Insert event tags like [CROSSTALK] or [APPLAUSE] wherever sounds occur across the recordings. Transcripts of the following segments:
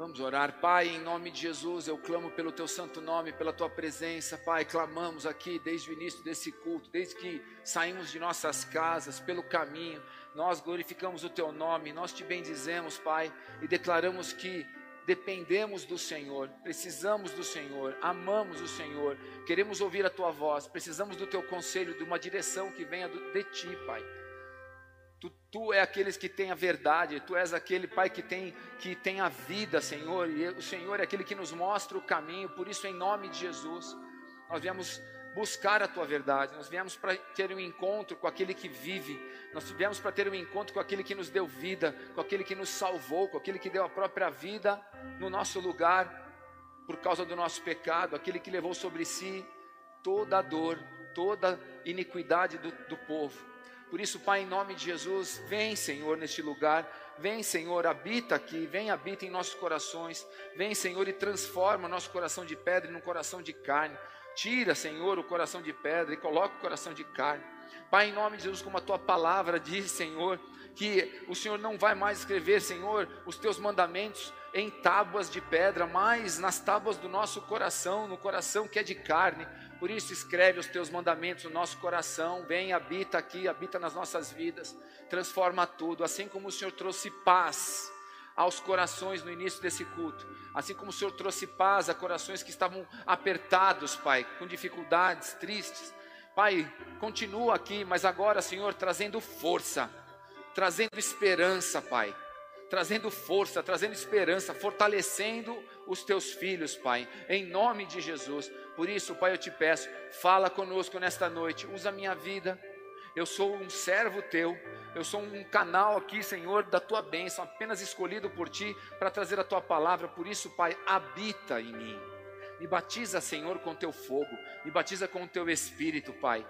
Vamos orar, Pai, em nome de Jesus, eu clamo pelo Teu santo nome, pela Tua presença, Pai. Clamamos aqui desde o início desse culto, desde que saímos de nossas casas, pelo caminho, nós glorificamos o Teu nome, nós te bendizemos, Pai, e declaramos que dependemos do Senhor, precisamos do Senhor, amamos o Senhor, queremos ouvir a Tua voz, precisamos do Teu conselho, de uma direção que venha de Ti, Pai. Tu, tu é aqueles que tem a verdade, tu és aquele Pai que tem, que tem a vida, Senhor, e o Senhor é aquele que nos mostra o caminho, por isso, em nome de Jesus, nós viemos buscar a tua verdade, nós viemos para ter um encontro com aquele que vive, nós viemos para ter um encontro com aquele que nos deu vida, com aquele que nos salvou, com aquele que deu a própria vida no nosso lugar, por causa do nosso pecado, aquele que levou sobre si toda a dor, toda a iniquidade do, do povo. Por isso, Pai, em nome de Jesus, vem, Senhor, neste lugar. Vem, Senhor, habita aqui, vem, habita em nossos corações. Vem, Senhor, e transforma nosso coração de pedra em um coração de carne. Tira, Senhor, o coração de pedra e coloca o coração de carne. Pai, em nome de Jesus, como a tua palavra diz, Senhor, que o Senhor não vai mais escrever, Senhor, os teus mandamentos em tábuas de pedra, mas nas tábuas do nosso coração, no coração que é de carne. Por isso, escreve os teus mandamentos no nosso coração, vem, habita aqui, habita nas nossas vidas, transforma tudo, assim como o Senhor trouxe paz aos corações no início desse culto, assim como o Senhor trouxe paz a corações que estavam apertados, Pai, com dificuldades, tristes. Pai, continua aqui, mas agora, Senhor, trazendo força, trazendo esperança, Pai trazendo força, trazendo esperança, fortalecendo os teus filhos, Pai, em nome de Jesus. Por isso, Pai, eu te peço, fala conosco nesta noite, usa a minha vida. Eu sou um servo teu, eu sou um canal aqui, Senhor, da tua bênção, apenas escolhido por ti para trazer a tua palavra. Por isso, Pai, habita em mim. Me batiza, Senhor, com teu fogo, me batiza com o teu espírito, Pai.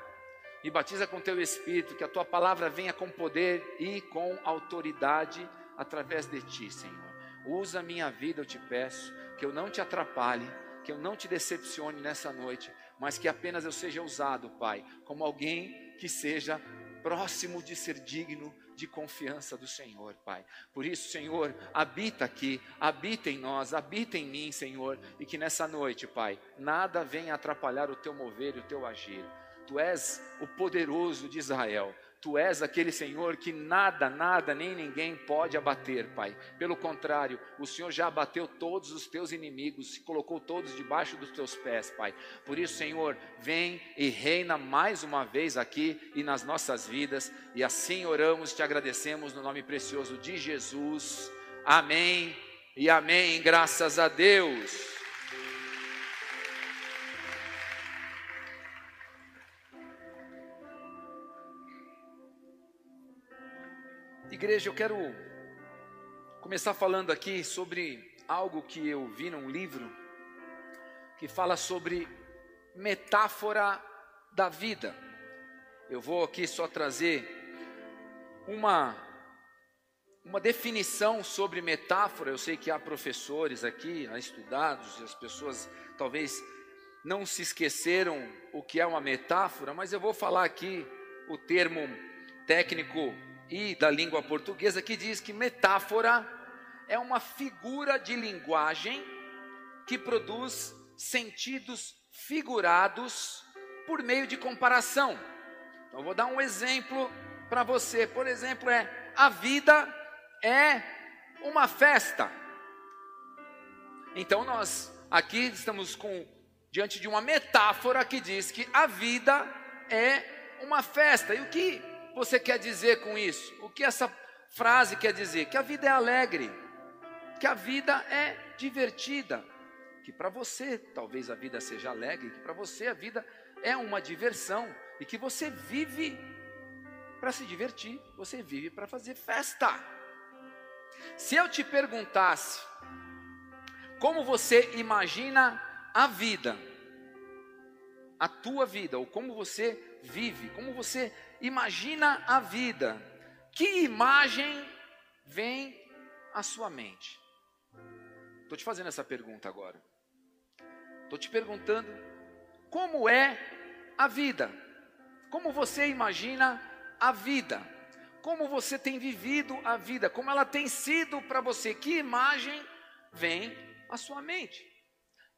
Me batiza com teu espírito, que a tua palavra venha com poder e com autoridade através de ti, Senhor. Usa a minha vida, eu te peço, que eu não te atrapalhe, que eu não te decepcione nessa noite, mas que apenas eu seja usado, Pai, como alguém que seja próximo de ser digno de confiança do Senhor, Pai. Por isso, Senhor, habita aqui, habita em nós, habita em mim, Senhor, e que nessa noite, Pai, nada venha atrapalhar o teu mover e o teu agir. Tu és o poderoso de Israel. Tu és aquele Senhor que nada, nada, nem ninguém pode abater, Pai. Pelo contrário, o Senhor já abateu todos os teus inimigos, se colocou todos debaixo dos teus pés, Pai. Por isso, Senhor, vem e reina mais uma vez aqui e nas nossas vidas. E assim oramos, te agradecemos no nome precioso de Jesus. Amém e amém. Graças a Deus. Igreja, eu quero começar falando aqui sobre algo que eu vi num livro que fala sobre metáfora da vida. Eu vou aqui só trazer uma uma definição sobre metáfora. Eu sei que há professores aqui, há estudados, as pessoas talvez não se esqueceram o que é uma metáfora, mas eu vou falar aqui o termo técnico e da língua portuguesa que diz que metáfora é uma figura de linguagem que produz sentidos figurados por meio de comparação. Então, vou dar um exemplo para você. Por exemplo, é a vida é uma festa. Então, nós aqui estamos com diante de uma metáfora que diz que a vida é uma festa. E o que você quer dizer com isso? O que essa frase quer dizer? Que a vida é alegre, que a vida é divertida, que para você talvez a vida seja alegre, que para você a vida é uma diversão e que você vive para se divertir, você vive para fazer festa. Se eu te perguntasse como você imagina a vida, a tua vida, ou como você vive, como você imagina a vida, que imagem vem à sua mente? Estou te fazendo essa pergunta agora. Estou te perguntando como é a vida, como você imagina a vida, como você tem vivido a vida, como ela tem sido para você, que imagem vem à sua mente.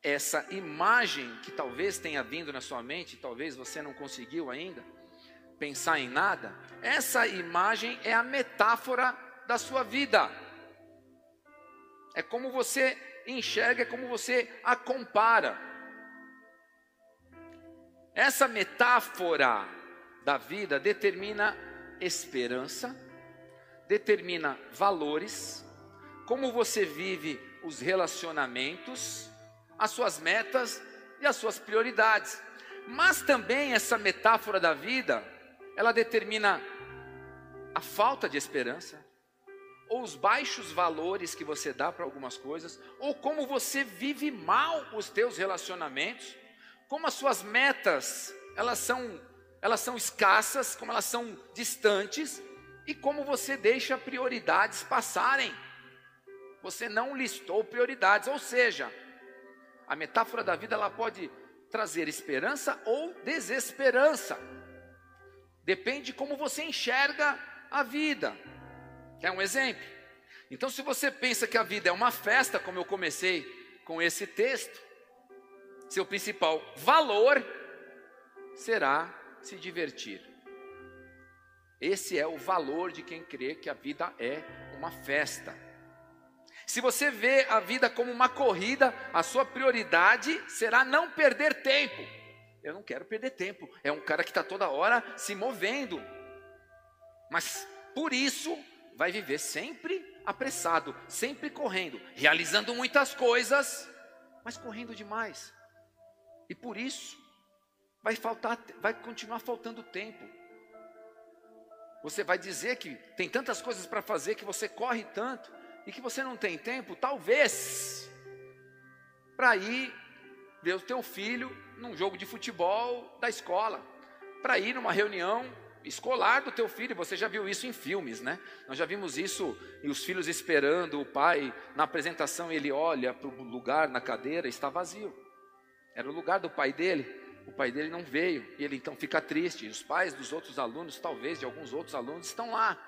Essa imagem que talvez tenha vindo na sua mente, talvez você não conseguiu ainda pensar em nada, essa imagem é a metáfora da sua vida. É como você enxerga, é como você a compara. Essa metáfora da vida determina esperança, determina valores, como você vive os relacionamentos, as suas metas e as suas prioridades. Mas também essa metáfora da vida, ela determina a falta de esperança, ou os baixos valores que você dá para algumas coisas, ou como você vive mal os teus relacionamentos, como as suas metas, elas são elas são escassas, como elas são distantes e como você deixa prioridades passarem. Você não listou prioridades, ou seja, a metáfora da vida ela pode trazer esperança ou desesperança. Depende de como você enxerga a vida. Quer um exemplo? Então, se você pensa que a vida é uma festa, como eu comecei com esse texto, seu principal valor será se divertir. Esse é o valor de quem crê que a vida é uma festa. Se você vê a vida como uma corrida, a sua prioridade será não perder tempo. Eu não quero perder tempo. É um cara que está toda hora se movendo. Mas por isso vai viver sempre apressado, sempre correndo, realizando muitas coisas, mas correndo demais. E por isso vai faltar, vai continuar faltando tempo. Você vai dizer que tem tantas coisas para fazer que você corre tanto e que você não tem tempo, talvez, para ir ver o teu filho num jogo de futebol da escola, para ir numa reunião escolar do teu filho. Você já viu isso em filmes, né? Nós já vimos isso e os filhos esperando o pai na apresentação. Ele olha para o lugar na cadeira, está vazio. Era o lugar do pai dele. O pai dele não veio e ele então fica triste. Os pais dos outros alunos, talvez de alguns outros alunos, estão lá.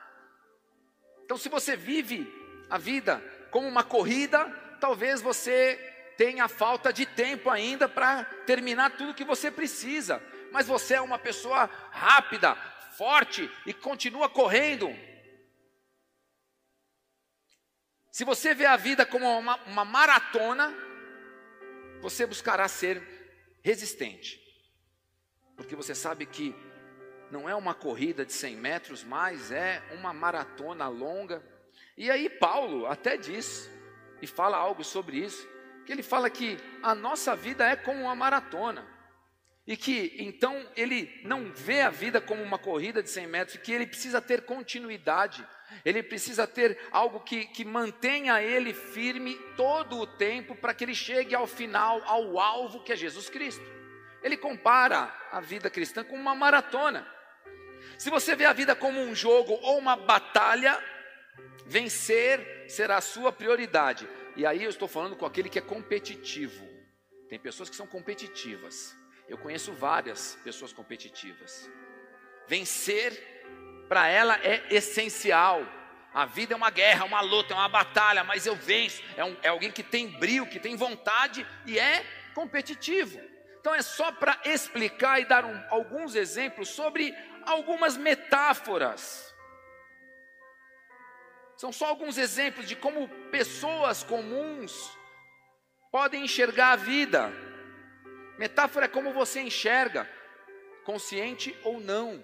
Então, se você vive a vida como uma corrida, talvez você tenha falta de tempo ainda para terminar tudo que você precisa. Mas você é uma pessoa rápida, forte e continua correndo. Se você vê a vida como uma, uma maratona, você buscará ser resistente, porque você sabe que não é uma corrida de 100 metros, mas é uma maratona longa. E aí, Paulo até diz, e fala algo sobre isso, que ele fala que a nossa vida é como uma maratona. E que então ele não vê a vida como uma corrida de 100 metros, que ele precisa ter continuidade, ele precisa ter algo que, que mantenha ele firme todo o tempo para que ele chegue ao final, ao alvo que é Jesus Cristo. Ele compara a vida cristã com uma maratona. Se você vê a vida como um jogo ou uma batalha, vencer será a sua prioridade. E aí eu estou falando com aquele que é competitivo. Tem pessoas que são competitivas. Eu conheço várias pessoas competitivas. Vencer para ela é essencial. A vida é uma guerra, uma luta, é uma batalha, mas eu venço. É, um, é alguém que tem brilho, que tem vontade e é competitivo. Então é só para explicar e dar um, alguns exemplos sobre algumas metáforas. São só alguns exemplos de como pessoas comuns podem enxergar a vida. Metáfora é como você enxerga, consciente ou não.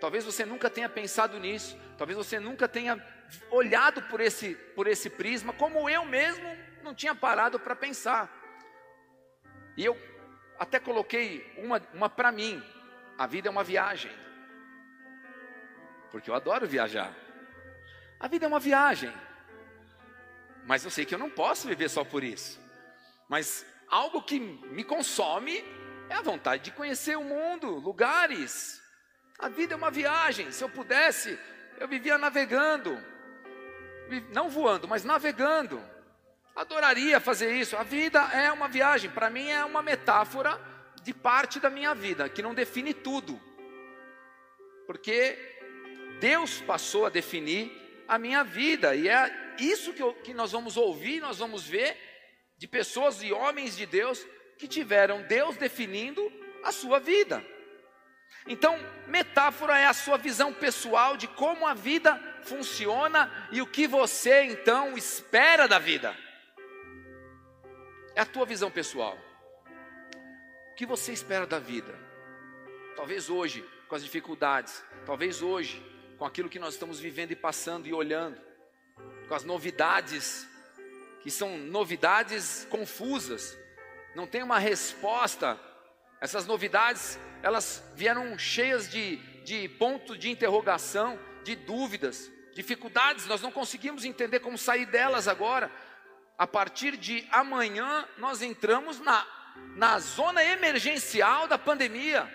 Talvez você nunca tenha pensado nisso, talvez você nunca tenha olhado por esse, por esse prisma, como eu mesmo não tinha parado para pensar. E eu até coloquei uma, uma para mim: a vida é uma viagem, porque eu adoro viajar. A vida é uma viagem, mas eu sei que eu não posso viver só por isso. Mas algo que me consome é a vontade de conhecer o mundo, lugares. A vida é uma viagem. Se eu pudesse, eu vivia navegando, não voando, mas navegando. Adoraria fazer isso. A vida é uma viagem. Para mim é uma metáfora de parte da minha vida, que não define tudo. Porque Deus passou a definir a minha vida e é isso que, eu, que nós vamos ouvir, nós vamos ver de pessoas e homens de Deus que tiveram Deus definindo a sua vida. Então, metáfora é a sua visão pessoal de como a vida funciona e o que você então espera da vida. É a tua visão pessoal. O que você espera da vida? Talvez hoje, com as dificuldades, talvez hoje, com aquilo que nós estamos vivendo e passando e olhando, com as novidades, que são novidades confusas, não tem uma resposta. Essas novidades, elas vieram cheias de, de pontos de interrogação, de dúvidas, dificuldades, nós não conseguimos entender como sair delas agora. A partir de amanhã, nós entramos na, na zona emergencial da pandemia.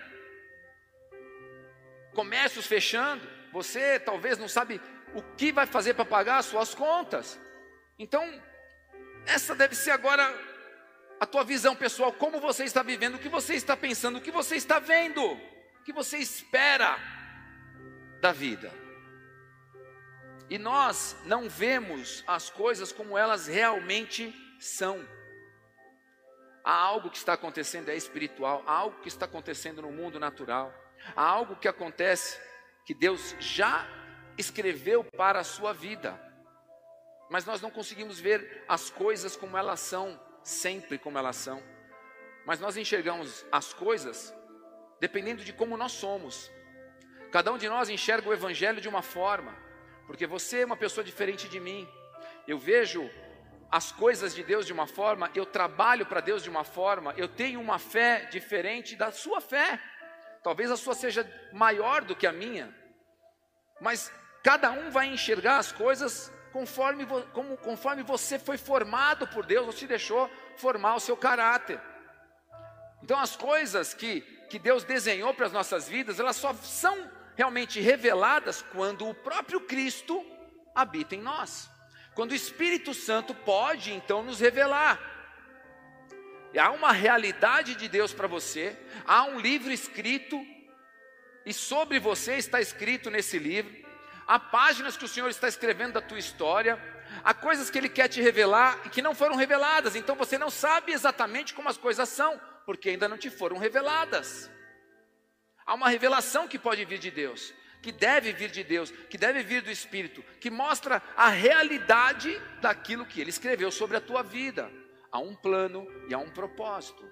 Comércios fechando, você talvez não sabe o que vai fazer para pagar as suas contas. Então, essa deve ser agora a tua visão pessoal, como você está vivendo, o que você está pensando, o que você está vendo, o que você espera da vida. E nós não vemos as coisas como elas realmente são. Há algo que está acontecendo é espiritual, há algo que está acontecendo no mundo natural, há algo que acontece que Deus já escreveu para a sua vida. Mas nós não conseguimos ver as coisas como elas são, sempre como elas são. Mas nós enxergamos as coisas dependendo de como nós somos. Cada um de nós enxerga o evangelho de uma forma, porque você é uma pessoa diferente de mim. Eu vejo as coisas de Deus de uma forma, eu trabalho para Deus de uma forma, eu tenho uma fé diferente da sua fé. Talvez a sua seja maior do que a minha, mas cada um vai enxergar as coisas conforme, como, conforme você foi formado por Deus, ou deixou formar o seu caráter. Então, as coisas que, que Deus desenhou para as nossas vidas, elas só são realmente reveladas quando o próprio Cristo habita em nós. Quando o Espírito Santo pode então nos revelar. Há uma realidade de Deus para você, há um livro escrito, e sobre você está escrito nesse livro, há páginas que o Senhor está escrevendo da tua história, há coisas que Ele quer te revelar e que não foram reveladas, então você não sabe exatamente como as coisas são, porque ainda não te foram reveladas. Há uma revelação que pode vir de Deus, que deve vir de Deus, que deve vir do Espírito, que mostra a realidade daquilo que Ele escreveu sobre a tua vida. Há um plano e há um propósito.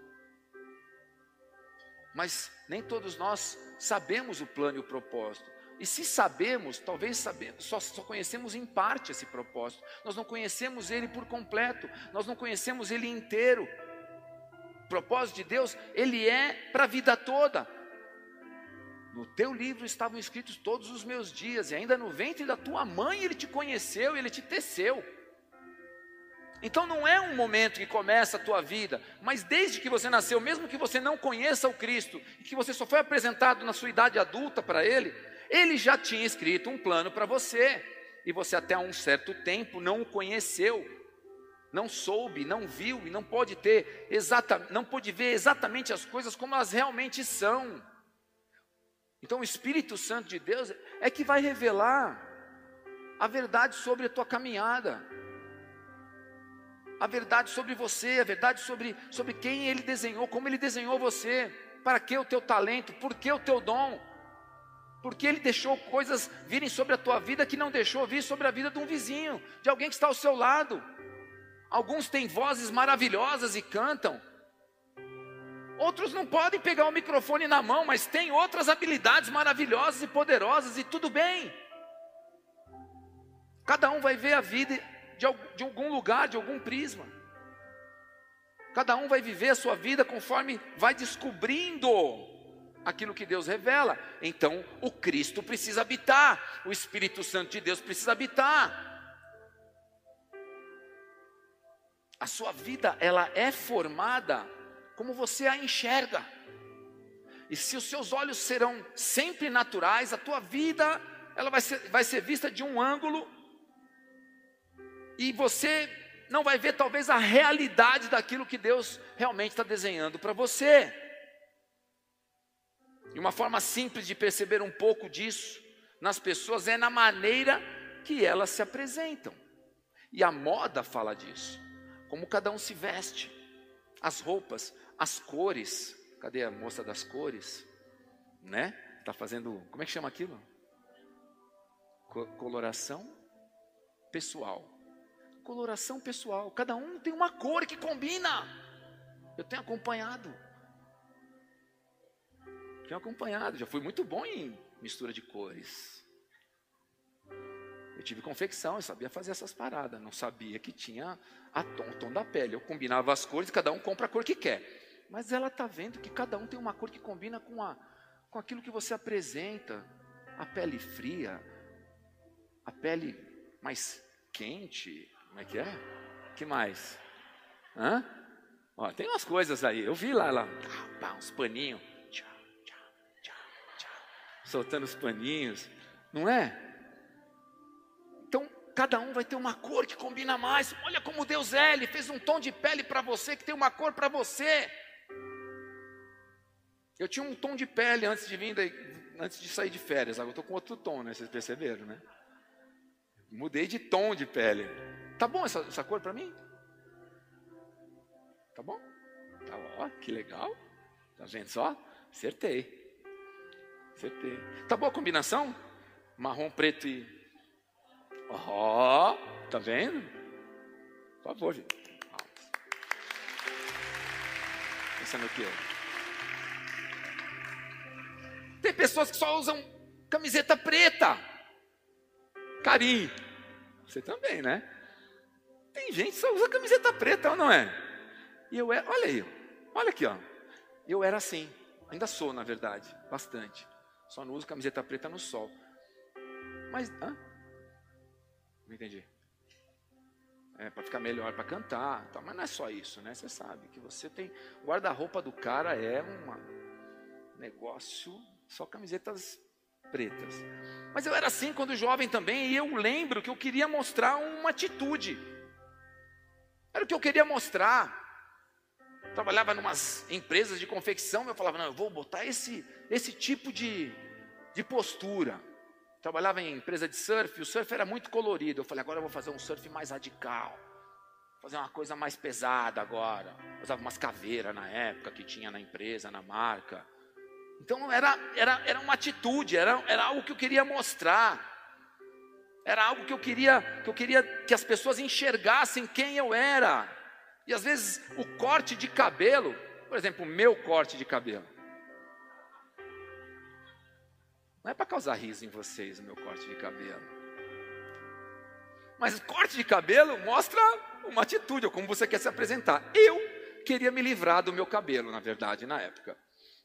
Mas nem todos nós sabemos o plano e o propósito. E se sabemos, talvez sabemos, só, só, conhecemos em parte esse propósito. Nós não conhecemos ele por completo, nós não conhecemos ele inteiro. O propósito de Deus, ele é para a vida toda. No teu livro estavam escritos todos os meus dias, e ainda no ventre da tua mãe ele te conheceu, ele te teceu. Então não é um momento que começa a tua vida, mas desde que você nasceu, mesmo que você não conheça o Cristo, e que você só foi apresentado na sua idade adulta para Ele, Ele já tinha escrito um plano para você, e você até um certo tempo não o conheceu, não soube, não viu e não pode ter exata, não pode ver exatamente as coisas como elas realmente são. Então o Espírito Santo de Deus é que vai revelar a verdade sobre a tua caminhada, a verdade sobre você, a verdade sobre, sobre quem Ele desenhou, como Ele desenhou você, para que o teu talento, por que o teu dom, porque Ele deixou coisas virem sobre a tua vida que não deixou vir sobre a vida de um vizinho, de alguém que está ao seu lado. Alguns têm vozes maravilhosas e cantam, Outros não podem pegar o microfone na mão, mas têm outras habilidades maravilhosas e poderosas, e tudo bem. Cada um vai ver a vida de algum lugar, de algum prisma. Cada um vai viver a sua vida conforme vai descobrindo aquilo que Deus revela. Então, o Cristo precisa habitar, o Espírito Santo de Deus precisa habitar. A sua vida, ela é formada como você a enxerga. E se os seus olhos serão sempre naturais, a tua vida ela vai ser, vai ser vista de um ângulo e você não vai ver talvez a realidade daquilo que Deus realmente está desenhando para você. E uma forma simples de perceber um pouco disso nas pessoas é na maneira que elas se apresentam. E a moda fala disso. Como cada um se veste, as roupas, as cores. Cadê a moça das cores? Né? Tá fazendo, como é que chama aquilo? Coloração pessoal. Coloração pessoal. Cada um tem uma cor que combina. Eu tenho acompanhado. Tenho acompanhado. Já fui muito bom em mistura de cores. Eu tive confecção, eu sabia fazer essas paradas. Não sabia que tinha a tom, o tom da pele. Eu combinava as cores, cada um compra a cor que quer. Mas ela está vendo que cada um tem uma cor que combina com, a, com aquilo que você apresenta. A pele fria, a pele mais quente. Como é que é? que mais? Hã? Ó, tem umas coisas aí. Eu vi lá, lá uns paninhos. Soltando os paninhos. Não é? Então, cada um vai ter uma cor que combina mais. Olha como Deus é, Ele fez um tom de pele para você que tem uma cor para você. Eu tinha um tom de pele antes de vir, antes de sair de férias. Agora eu estou com outro tom, né? Vocês perceberam, né? Mudei de tom de pele. Tá bom essa, essa cor para mim? Tá bom? Tá ó, que legal. Tá vendo só? Acertei. Acertei. Tá boa a combinação? Marrom, preto e. Ó, oh, tá vendo? Por favor, gente. Pensando o quê? Tem pessoas que só usam camiseta preta. Carinho. Você também, né? Tem gente que só usa camiseta preta, ou não é? E eu era, olha aí, olha aqui, ó. Eu era assim, ainda sou, na verdade, bastante. Só não uso camiseta preta no sol. Mas, hã? Não entendi. É, para ficar melhor para cantar, tá? mas não é só isso, né? Você sabe que você tem. O guarda-roupa do cara é um negócio, só camisetas pretas. Mas eu era assim quando jovem também, e eu lembro que eu queria mostrar uma atitude. Era o que eu queria mostrar. Trabalhava em umas empresas de confecção, eu falava, não, eu vou botar esse, esse tipo de, de postura. Trabalhava em empresa de surf, o surf era muito colorido. Eu falei, agora eu vou fazer um surf mais radical. Fazer uma coisa mais pesada agora. usava umas caveiras na época que tinha na empresa, na marca. Então era, era, era uma atitude, era, era algo que eu queria mostrar. Era algo que eu queria que eu queria que as pessoas enxergassem quem eu era. E às vezes o corte de cabelo, por exemplo, o meu corte de cabelo. Não é para causar riso em vocês o meu corte de cabelo. Mas corte de cabelo mostra uma atitude, ou como você quer se apresentar. Eu queria me livrar do meu cabelo, na verdade, na época.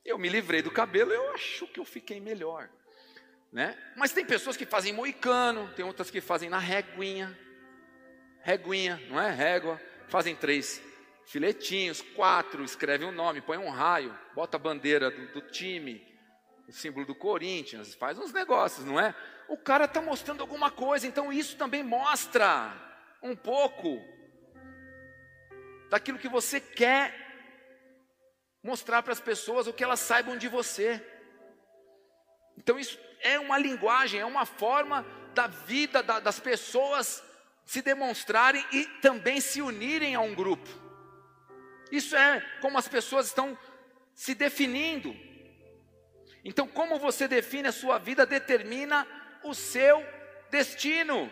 Eu me livrei do cabelo, eu acho que eu fiquei melhor. Né? Mas tem pessoas que fazem moicano, tem outras que fazem na réguinha. Réguinha, não é? Régua. Fazem três filetinhos, quatro, escreve um nome, põe um raio, bota a bandeira do, do time, o símbolo do Corinthians, faz uns negócios, não é? O cara está mostrando alguma coisa, então isso também mostra um pouco daquilo que você quer mostrar para as pessoas o que elas saibam de você. Então isso é uma linguagem, é uma forma da vida da, das pessoas se demonstrarem e também se unirem a um grupo. Isso é como as pessoas estão se definindo. Então, como você define a sua vida determina o seu destino,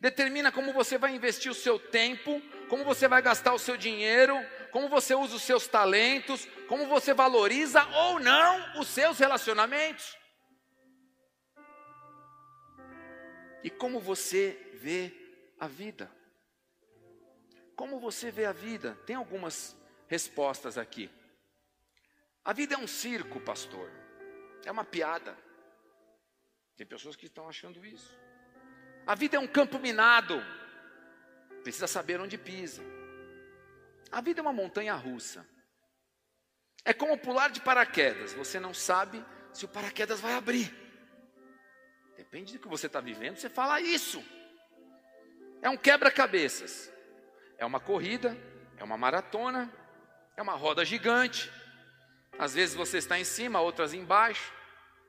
determina como você vai investir o seu tempo, como você vai gastar o seu dinheiro, como você usa os seus talentos, como você valoriza ou não os seus relacionamentos. E como você vê a vida. Como você vê a vida? Tem algumas respostas aqui. A vida é um circo, pastor. É uma piada. Tem pessoas que estão achando isso. A vida é um campo minado. Precisa saber onde pisa. A vida é uma montanha russa. É como pular de paraquedas. Você não sabe se o paraquedas vai abrir. Depende do que você está vivendo, você fala isso. É um quebra-cabeças. É uma corrida, é uma maratona, é uma roda gigante. Às vezes você está em cima, outras embaixo.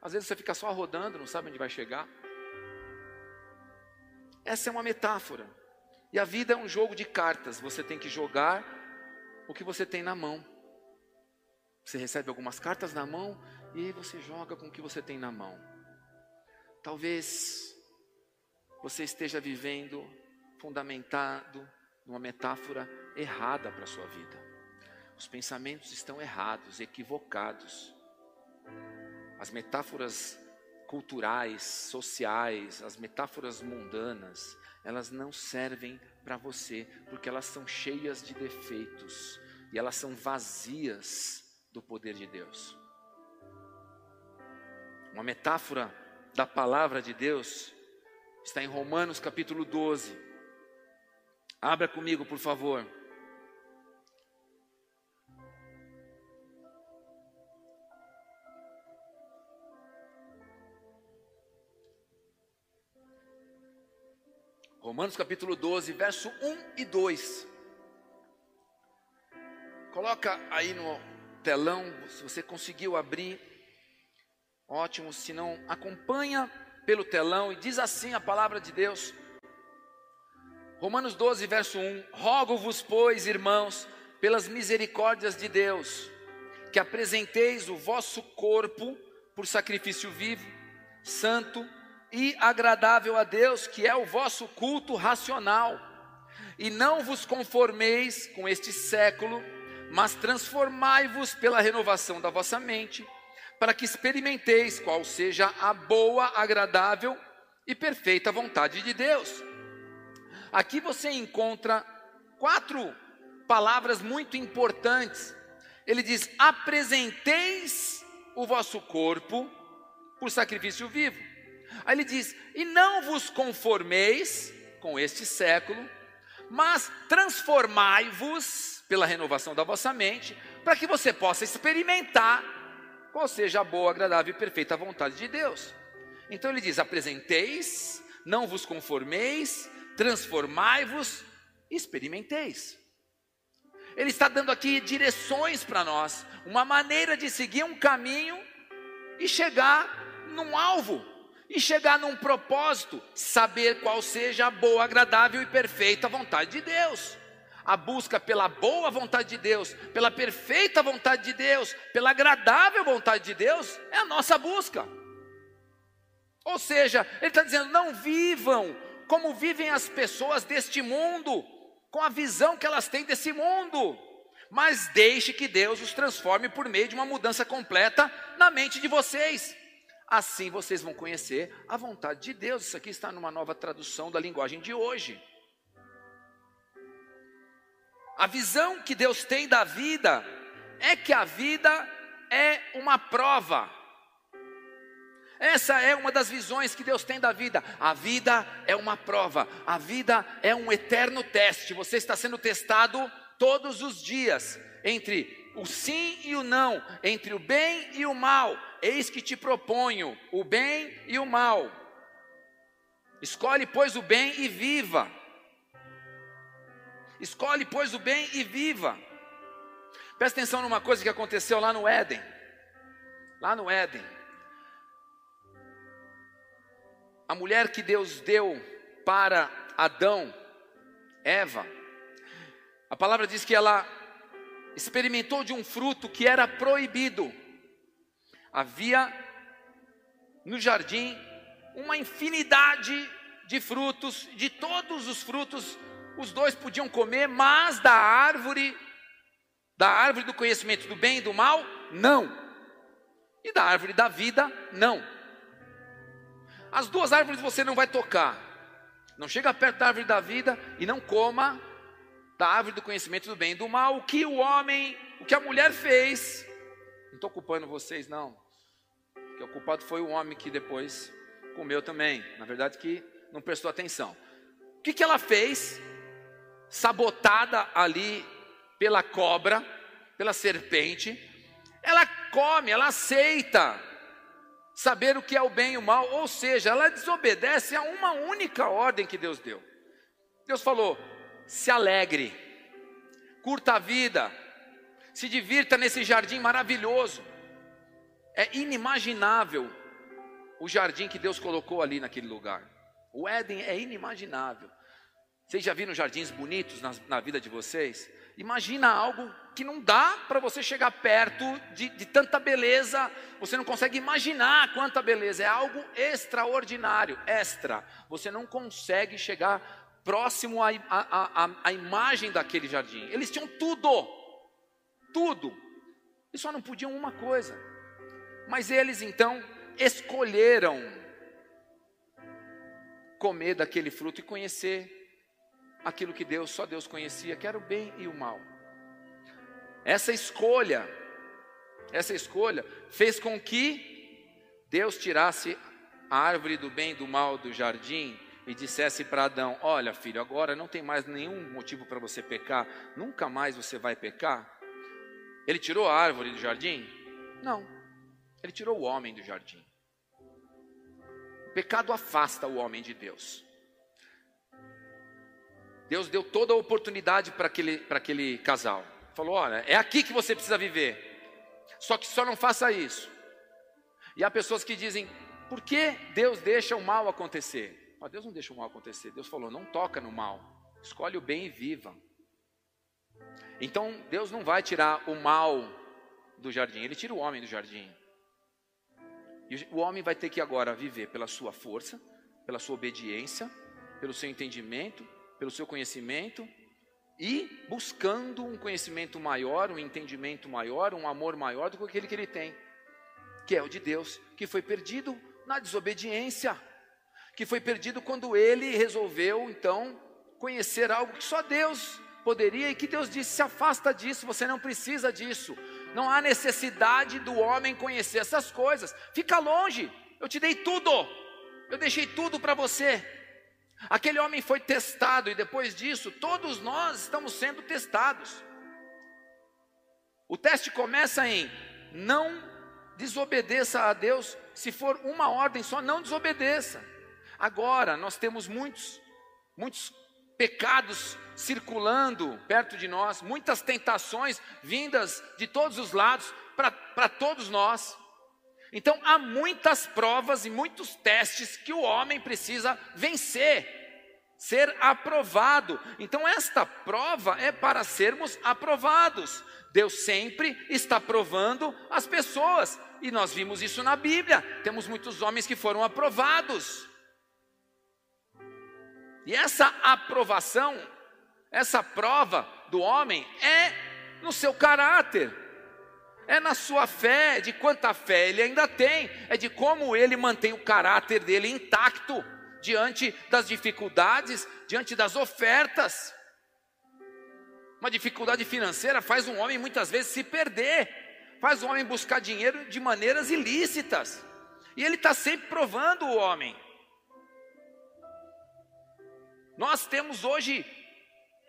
Às vezes você fica só rodando, não sabe onde vai chegar. Essa é uma metáfora. E a vida é um jogo de cartas, você tem que jogar o que você tem na mão. Você recebe algumas cartas na mão e você joga com o que você tem na mão. Talvez você esteja vivendo fundamentado numa metáfora errada para a sua vida. Os pensamentos estão errados, equivocados. As metáforas culturais, sociais, as metáforas mundanas, elas não servem para você, porque elas são cheias de defeitos e elas são vazias do poder de Deus. Uma metáfora da palavra de Deus está em Romanos capítulo 12. Abra comigo, por favor. Romanos capítulo 12, verso 1 e 2. Coloca aí no telão, se você conseguiu abrir, ótimo, se não, acompanha pelo telão e diz assim a palavra de Deus. Romanos 12, verso 1: Rogo-vos, pois, irmãos, pelas misericórdias de Deus, que apresenteis o vosso corpo por sacrifício vivo, santo, e agradável a Deus, que é o vosso culto racional. E não vos conformeis com este século, mas transformai-vos pela renovação da vossa mente, para que experimenteis qual seja a boa, agradável e perfeita vontade de Deus. Aqui você encontra quatro palavras muito importantes. Ele diz: apresenteis o vosso corpo por sacrifício vivo. Aí ele diz: E não vos conformeis com este século, mas transformai-vos pela renovação da vossa mente, para que você possa experimentar qual seja a boa, agradável e perfeita vontade de Deus. Então ele diz: apresenteis, não vos conformeis, transformai-vos, experimenteis. Ele está dando aqui direções para nós, uma maneira de seguir um caminho e chegar num alvo e chegar num propósito, saber qual seja a boa, agradável e perfeita vontade de Deus. A busca pela boa vontade de Deus, pela perfeita vontade de Deus, pela agradável vontade de Deus, é a nossa busca. Ou seja, ele está dizendo: não vivam como vivem as pessoas deste mundo, com a visão que elas têm desse mundo, mas deixe que Deus os transforme por meio de uma mudança completa na mente de vocês. Assim vocês vão conhecer a vontade de Deus. Isso aqui está numa nova tradução da linguagem de hoje. A visão que Deus tem da vida é que a vida é uma prova. Essa é uma das visões que Deus tem da vida. A vida é uma prova, a vida é um eterno teste. Você está sendo testado todos os dias entre o sim e o não, entre o bem e o mal. Eis que te proponho o bem e o mal. Escolhe, pois, o bem e viva. Escolhe, pois, o bem e viva. Presta atenção numa coisa que aconteceu lá no Éden. Lá no Éden. A mulher que Deus deu para Adão, Eva, a palavra diz que ela experimentou de um fruto que era proibido. Havia no jardim uma infinidade de frutos, de todos os frutos os dois podiam comer, mas da árvore da árvore do conhecimento do bem e do mal, não. E da árvore da vida, não. As duas árvores você não vai tocar. Não chega perto da árvore da vida e não coma da árvore do conhecimento do bem e do mal, o que o homem, o que a mulher fez. Não estou culpando vocês, não. Porque o culpado foi o homem que depois comeu também. Na verdade, que não prestou atenção. O que, que ela fez? Sabotada ali pela cobra, pela serpente. Ela come, ela aceita saber o que é o bem e o mal, ou seja, ela desobedece a uma única ordem que Deus deu. Deus falou: se alegre, curta a vida, se divirta nesse jardim maravilhoso. É inimaginável o jardim que Deus colocou ali naquele lugar. O Éden é inimaginável. Vocês já viram jardins bonitos na, na vida de vocês? Imagina algo que não dá para você chegar perto de, de, tanta beleza, você não consegue imaginar quanta beleza, é algo extraordinário, extra. Você não consegue chegar próximo à, à, imagem daquele jardim. Eles tinham tudo, tudo, e só não podiam uma coisa. Mas eles então escolheram comer daquele fruto e conhecer aquilo que Deus, só Deus conhecia, que era o bem e o mal. Essa escolha, essa escolha fez com que Deus tirasse a árvore do bem e do mal do jardim e dissesse para Adão: Olha, filho, agora não tem mais nenhum motivo para você pecar, nunca mais você vai pecar. Ele tirou a árvore do jardim? Não, ele tirou o homem do jardim. O pecado afasta o homem de Deus. Deus deu toda a oportunidade para aquele, aquele casal. Falou: olha, é aqui que você precisa viver. Só que só não faça isso. E há pessoas que dizem: por que Deus deixa o mal acontecer? Oh, Deus não deixa o mal acontecer. Deus falou: não toca no mal, escolhe o bem e viva. Então Deus não vai tirar o mal do jardim, Ele tira o homem do jardim. E o homem vai ter que agora viver pela sua força, pela sua obediência, pelo seu entendimento, pelo seu conhecimento e buscando um conhecimento maior, um entendimento maior, um amor maior do que aquele que ele tem, que é o de Deus, que foi perdido na desobediência, que foi perdido quando ele resolveu então conhecer algo que só Deus poderia e que Deus disse: se afasta disso, você não precisa disso. Não há necessidade do homem conhecer essas coisas. Fica longe. Eu te dei tudo. Eu deixei tudo para você. Aquele homem foi testado e depois disso, todos nós estamos sendo testados. O teste começa em não desobedeça a Deus, se for uma ordem só, não desobedeça. Agora, nós temos muitos, muitos pecados circulando perto de nós, muitas tentações vindas de todos os lados para todos nós. Então há muitas provas e muitos testes que o homem precisa vencer, ser aprovado. Então esta prova é para sermos aprovados. Deus sempre está provando as pessoas, e nós vimos isso na Bíblia. Temos muitos homens que foram aprovados. E essa aprovação, essa prova do homem é no seu caráter é na sua fé, de quanta fé ele ainda tem, é de como ele mantém o caráter dele intacto diante das dificuldades, diante das ofertas. Uma dificuldade financeira faz um homem muitas vezes se perder, faz o homem buscar dinheiro de maneiras ilícitas, e ele está sempre provando o homem. Nós temos hoje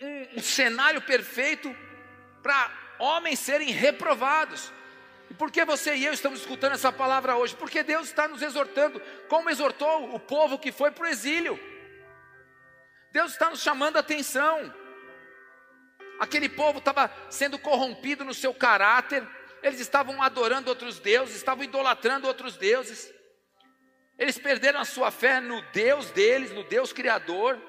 um, um cenário perfeito para homens serem reprovados. E por que você e eu estamos escutando essa palavra hoje? Porque Deus está nos exortando, como exortou o povo que foi para o exílio. Deus está nos chamando a atenção. Aquele povo estava sendo corrompido no seu caráter, eles estavam adorando outros deuses, estavam idolatrando outros deuses. Eles perderam a sua fé no Deus deles, no Deus Criador.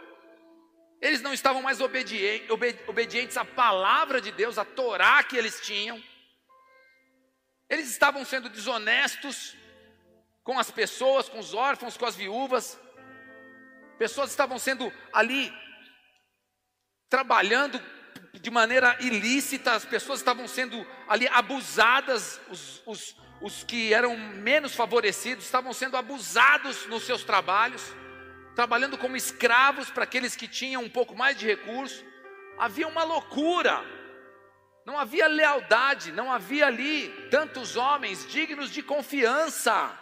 Eles não estavam mais obedientes à palavra de Deus, à Torá que eles tinham. Eles estavam sendo desonestos com as pessoas, com os órfãos, com as viúvas. Pessoas estavam sendo ali trabalhando de maneira ilícita, as pessoas estavam sendo ali abusadas, os, os, os que eram menos favorecidos estavam sendo abusados nos seus trabalhos trabalhando como escravos para aqueles que tinham um pouco mais de recurso. Havia uma loucura, não havia lealdade, não havia ali tantos homens dignos de confiança.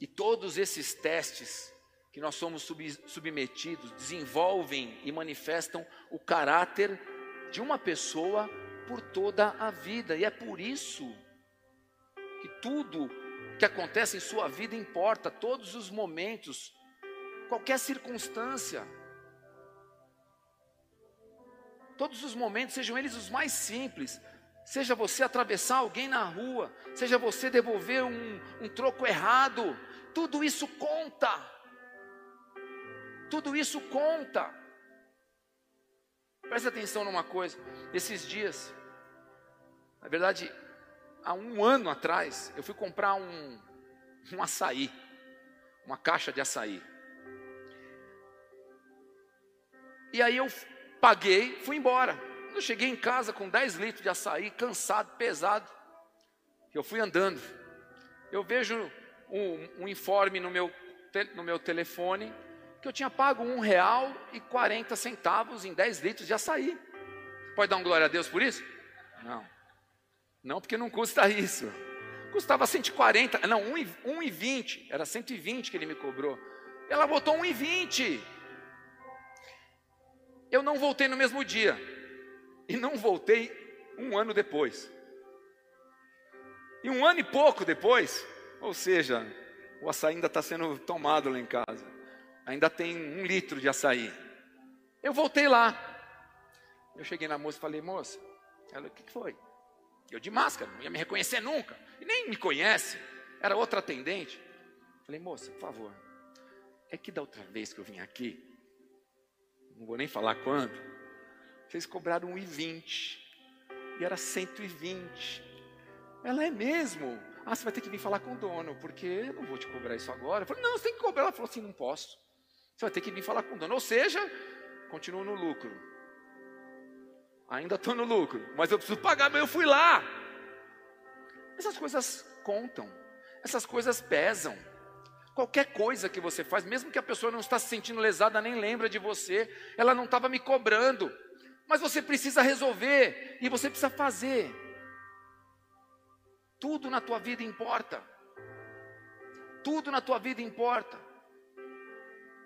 E todos esses testes que nós somos sub, submetidos desenvolvem e manifestam o caráter de uma pessoa por toda a vida, e é por isso que tudo que acontece em sua vida importa, todos os momentos, qualquer circunstância. Todos os momentos, sejam eles os mais simples, seja você atravessar alguém na rua, seja você devolver um, um troco errado, tudo isso conta. Tudo isso conta. Presta atenção numa coisa. Esses dias, na verdade, há um ano atrás, eu fui comprar um, um açaí, uma caixa de açaí. E aí eu paguei, fui embora. Eu cheguei em casa com 10 litros de açaí, cansado, pesado. Eu fui andando. Eu vejo um, um informe no meu, no meu telefone que eu tinha pago um real e quarenta centavos em 10 litros de açaí. Pode dar um glória a Deus por isso? Não. Não, porque não custa isso. Custava 140, não, 1,20. Era 120 que ele me cobrou. Ela botou 1,20. Eu não voltei no mesmo dia. E não voltei um ano depois. E um ano e pouco depois, ou seja, o açaí ainda está sendo tomado lá em casa. Ainda tem um litro de açaí. Eu voltei lá. Eu cheguei na moça e falei, moça, ela, o que foi? Eu de máscara, não ia me reconhecer nunca. E nem me conhece. Era outra atendente. Falei, moça, por favor. É que da outra vez que eu vim aqui, não vou nem falar quando, vocês cobraram 1,20 e era 120. Ela é mesmo. Ah, você vai ter que vir falar com o dono, porque eu não vou te cobrar isso agora. Eu falei, não, você tem que cobrar. Ela falou assim, não posso. Você vai ter que vir falar com o dono. Ou seja, continuo no lucro. Ainda estou no lucro, mas eu preciso pagar, mas eu fui lá. Essas coisas contam, essas coisas pesam. Qualquer coisa que você faz, mesmo que a pessoa não está se sentindo lesada, nem lembra de você, ela não estava me cobrando, mas você precisa resolver e você precisa fazer. Tudo na tua vida importa. Tudo na tua vida importa.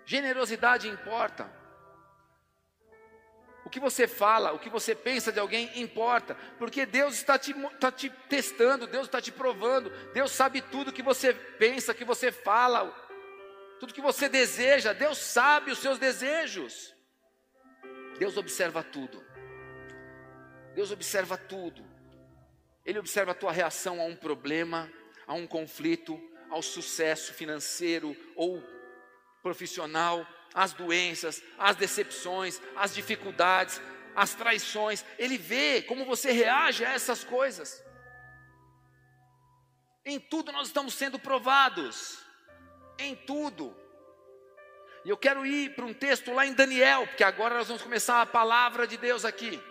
Generosidade importa. O que você fala, o que você pensa de alguém importa, porque Deus está te, está te testando, Deus está te provando, Deus sabe tudo que você pensa, que você fala, tudo que você deseja, Deus sabe os seus desejos. Deus observa tudo. Deus observa tudo. Ele observa a tua reação a um problema, a um conflito, ao sucesso financeiro ou profissional, as doenças, as decepções, as dificuldades, as traições. Ele vê como você reage a essas coisas. Em tudo nós estamos sendo provados. Em tudo. E eu quero ir para um texto lá em Daniel, porque agora nós vamos começar a palavra de Deus aqui.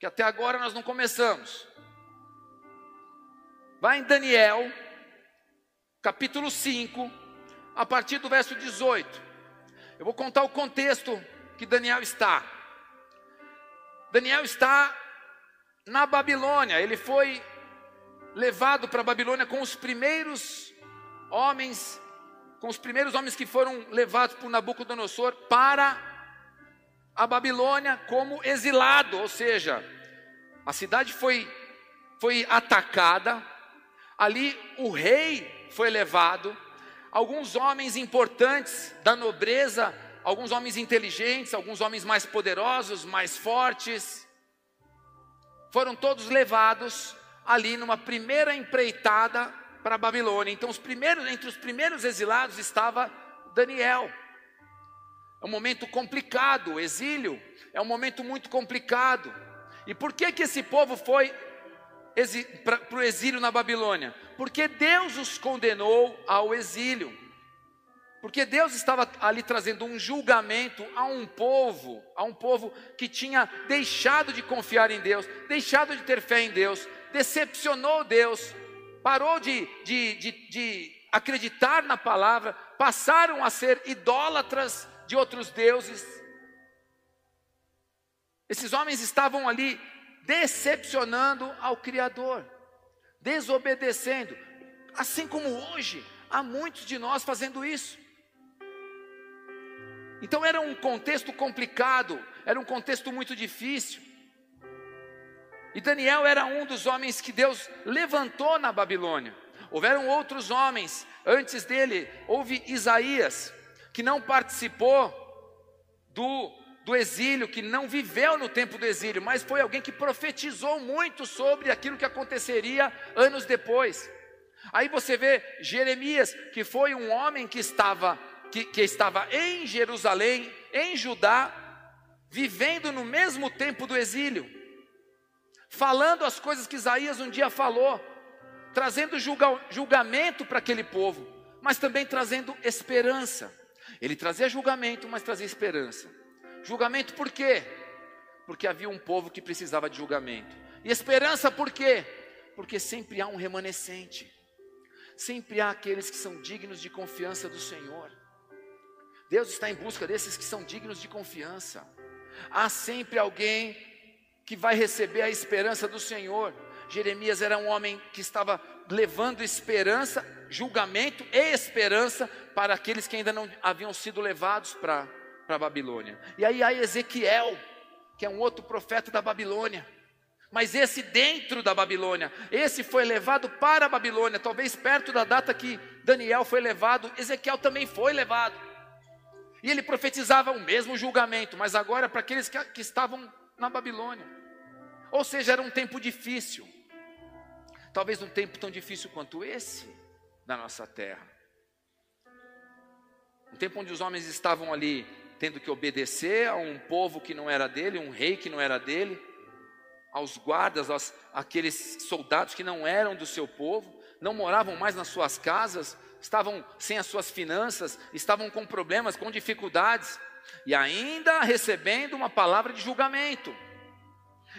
Que até agora nós não começamos. Vai em Daniel, capítulo 5, a partir do verso 18. Eu vou contar o contexto que Daniel está. Daniel está na Babilônia, ele foi levado para a Babilônia com os primeiros homens, com os primeiros homens que foram levados por Nabucodonosor para a Babilônia como exilado, ou seja, a cidade foi, foi atacada, ali o rei foi levado, alguns homens importantes da nobreza, alguns homens inteligentes, alguns homens mais poderosos, mais fortes, foram todos levados ali numa primeira empreitada para a Babilônia. Então, os primeiros, entre os primeiros exilados estava Daniel. É um momento complicado, o exílio é um momento muito complicado. E por que que esse povo foi para o exílio na Babilônia? Porque Deus os condenou ao exílio. Porque Deus estava ali trazendo um julgamento a um povo, a um povo que tinha deixado de confiar em Deus, deixado de ter fé em Deus, decepcionou Deus, parou de, de, de, de acreditar na palavra, passaram a ser idólatras de outros deuses. Esses homens estavam ali decepcionando ao Criador, desobedecendo, assim como hoje há muitos de nós fazendo isso. Então era um contexto complicado, era um contexto muito difícil. E Daniel era um dos homens que Deus levantou na Babilônia. Houveram outros homens antes dele, houve Isaías, que não participou do do exílio, que não viveu no tempo do exílio, mas foi alguém que profetizou muito sobre aquilo que aconteceria anos depois. Aí você vê Jeremias, que foi um homem que estava que, que estava em Jerusalém, em Judá, vivendo no mesmo tempo do exílio, falando as coisas que Isaías um dia falou, trazendo julga, julgamento para aquele povo, mas também trazendo esperança. Ele trazia julgamento, mas trazia esperança. Julgamento por quê? Porque havia um povo que precisava de julgamento. E esperança por quê? Porque sempre há um remanescente. Sempre há aqueles que são dignos de confiança do Senhor. Deus está em busca desses que são dignos de confiança. Há sempre alguém que vai receber a esperança do Senhor. Jeremias era um homem que estava levando esperança, julgamento e esperança para aqueles que ainda não haviam sido levados para a Babilônia. E aí há Ezequiel, que é um outro profeta da Babilônia. Mas esse dentro da Babilônia, esse foi levado para a Babilônia, talvez perto da data que Daniel foi levado, Ezequiel também foi levado. E ele profetizava o mesmo julgamento, mas agora para aqueles que, que estavam na Babilônia. Ou seja, era um tempo difícil. Talvez um tempo tão difícil quanto esse da nossa terra. Um tempo onde os homens estavam ali tendo que obedecer a um povo que não era dele, um rei que não era dele, aos guardas, aos, aqueles soldados que não eram do seu povo, não moravam mais nas suas casas, estavam sem as suas finanças, estavam com problemas, com dificuldades, e ainda recebendo uma palavra de julgamento,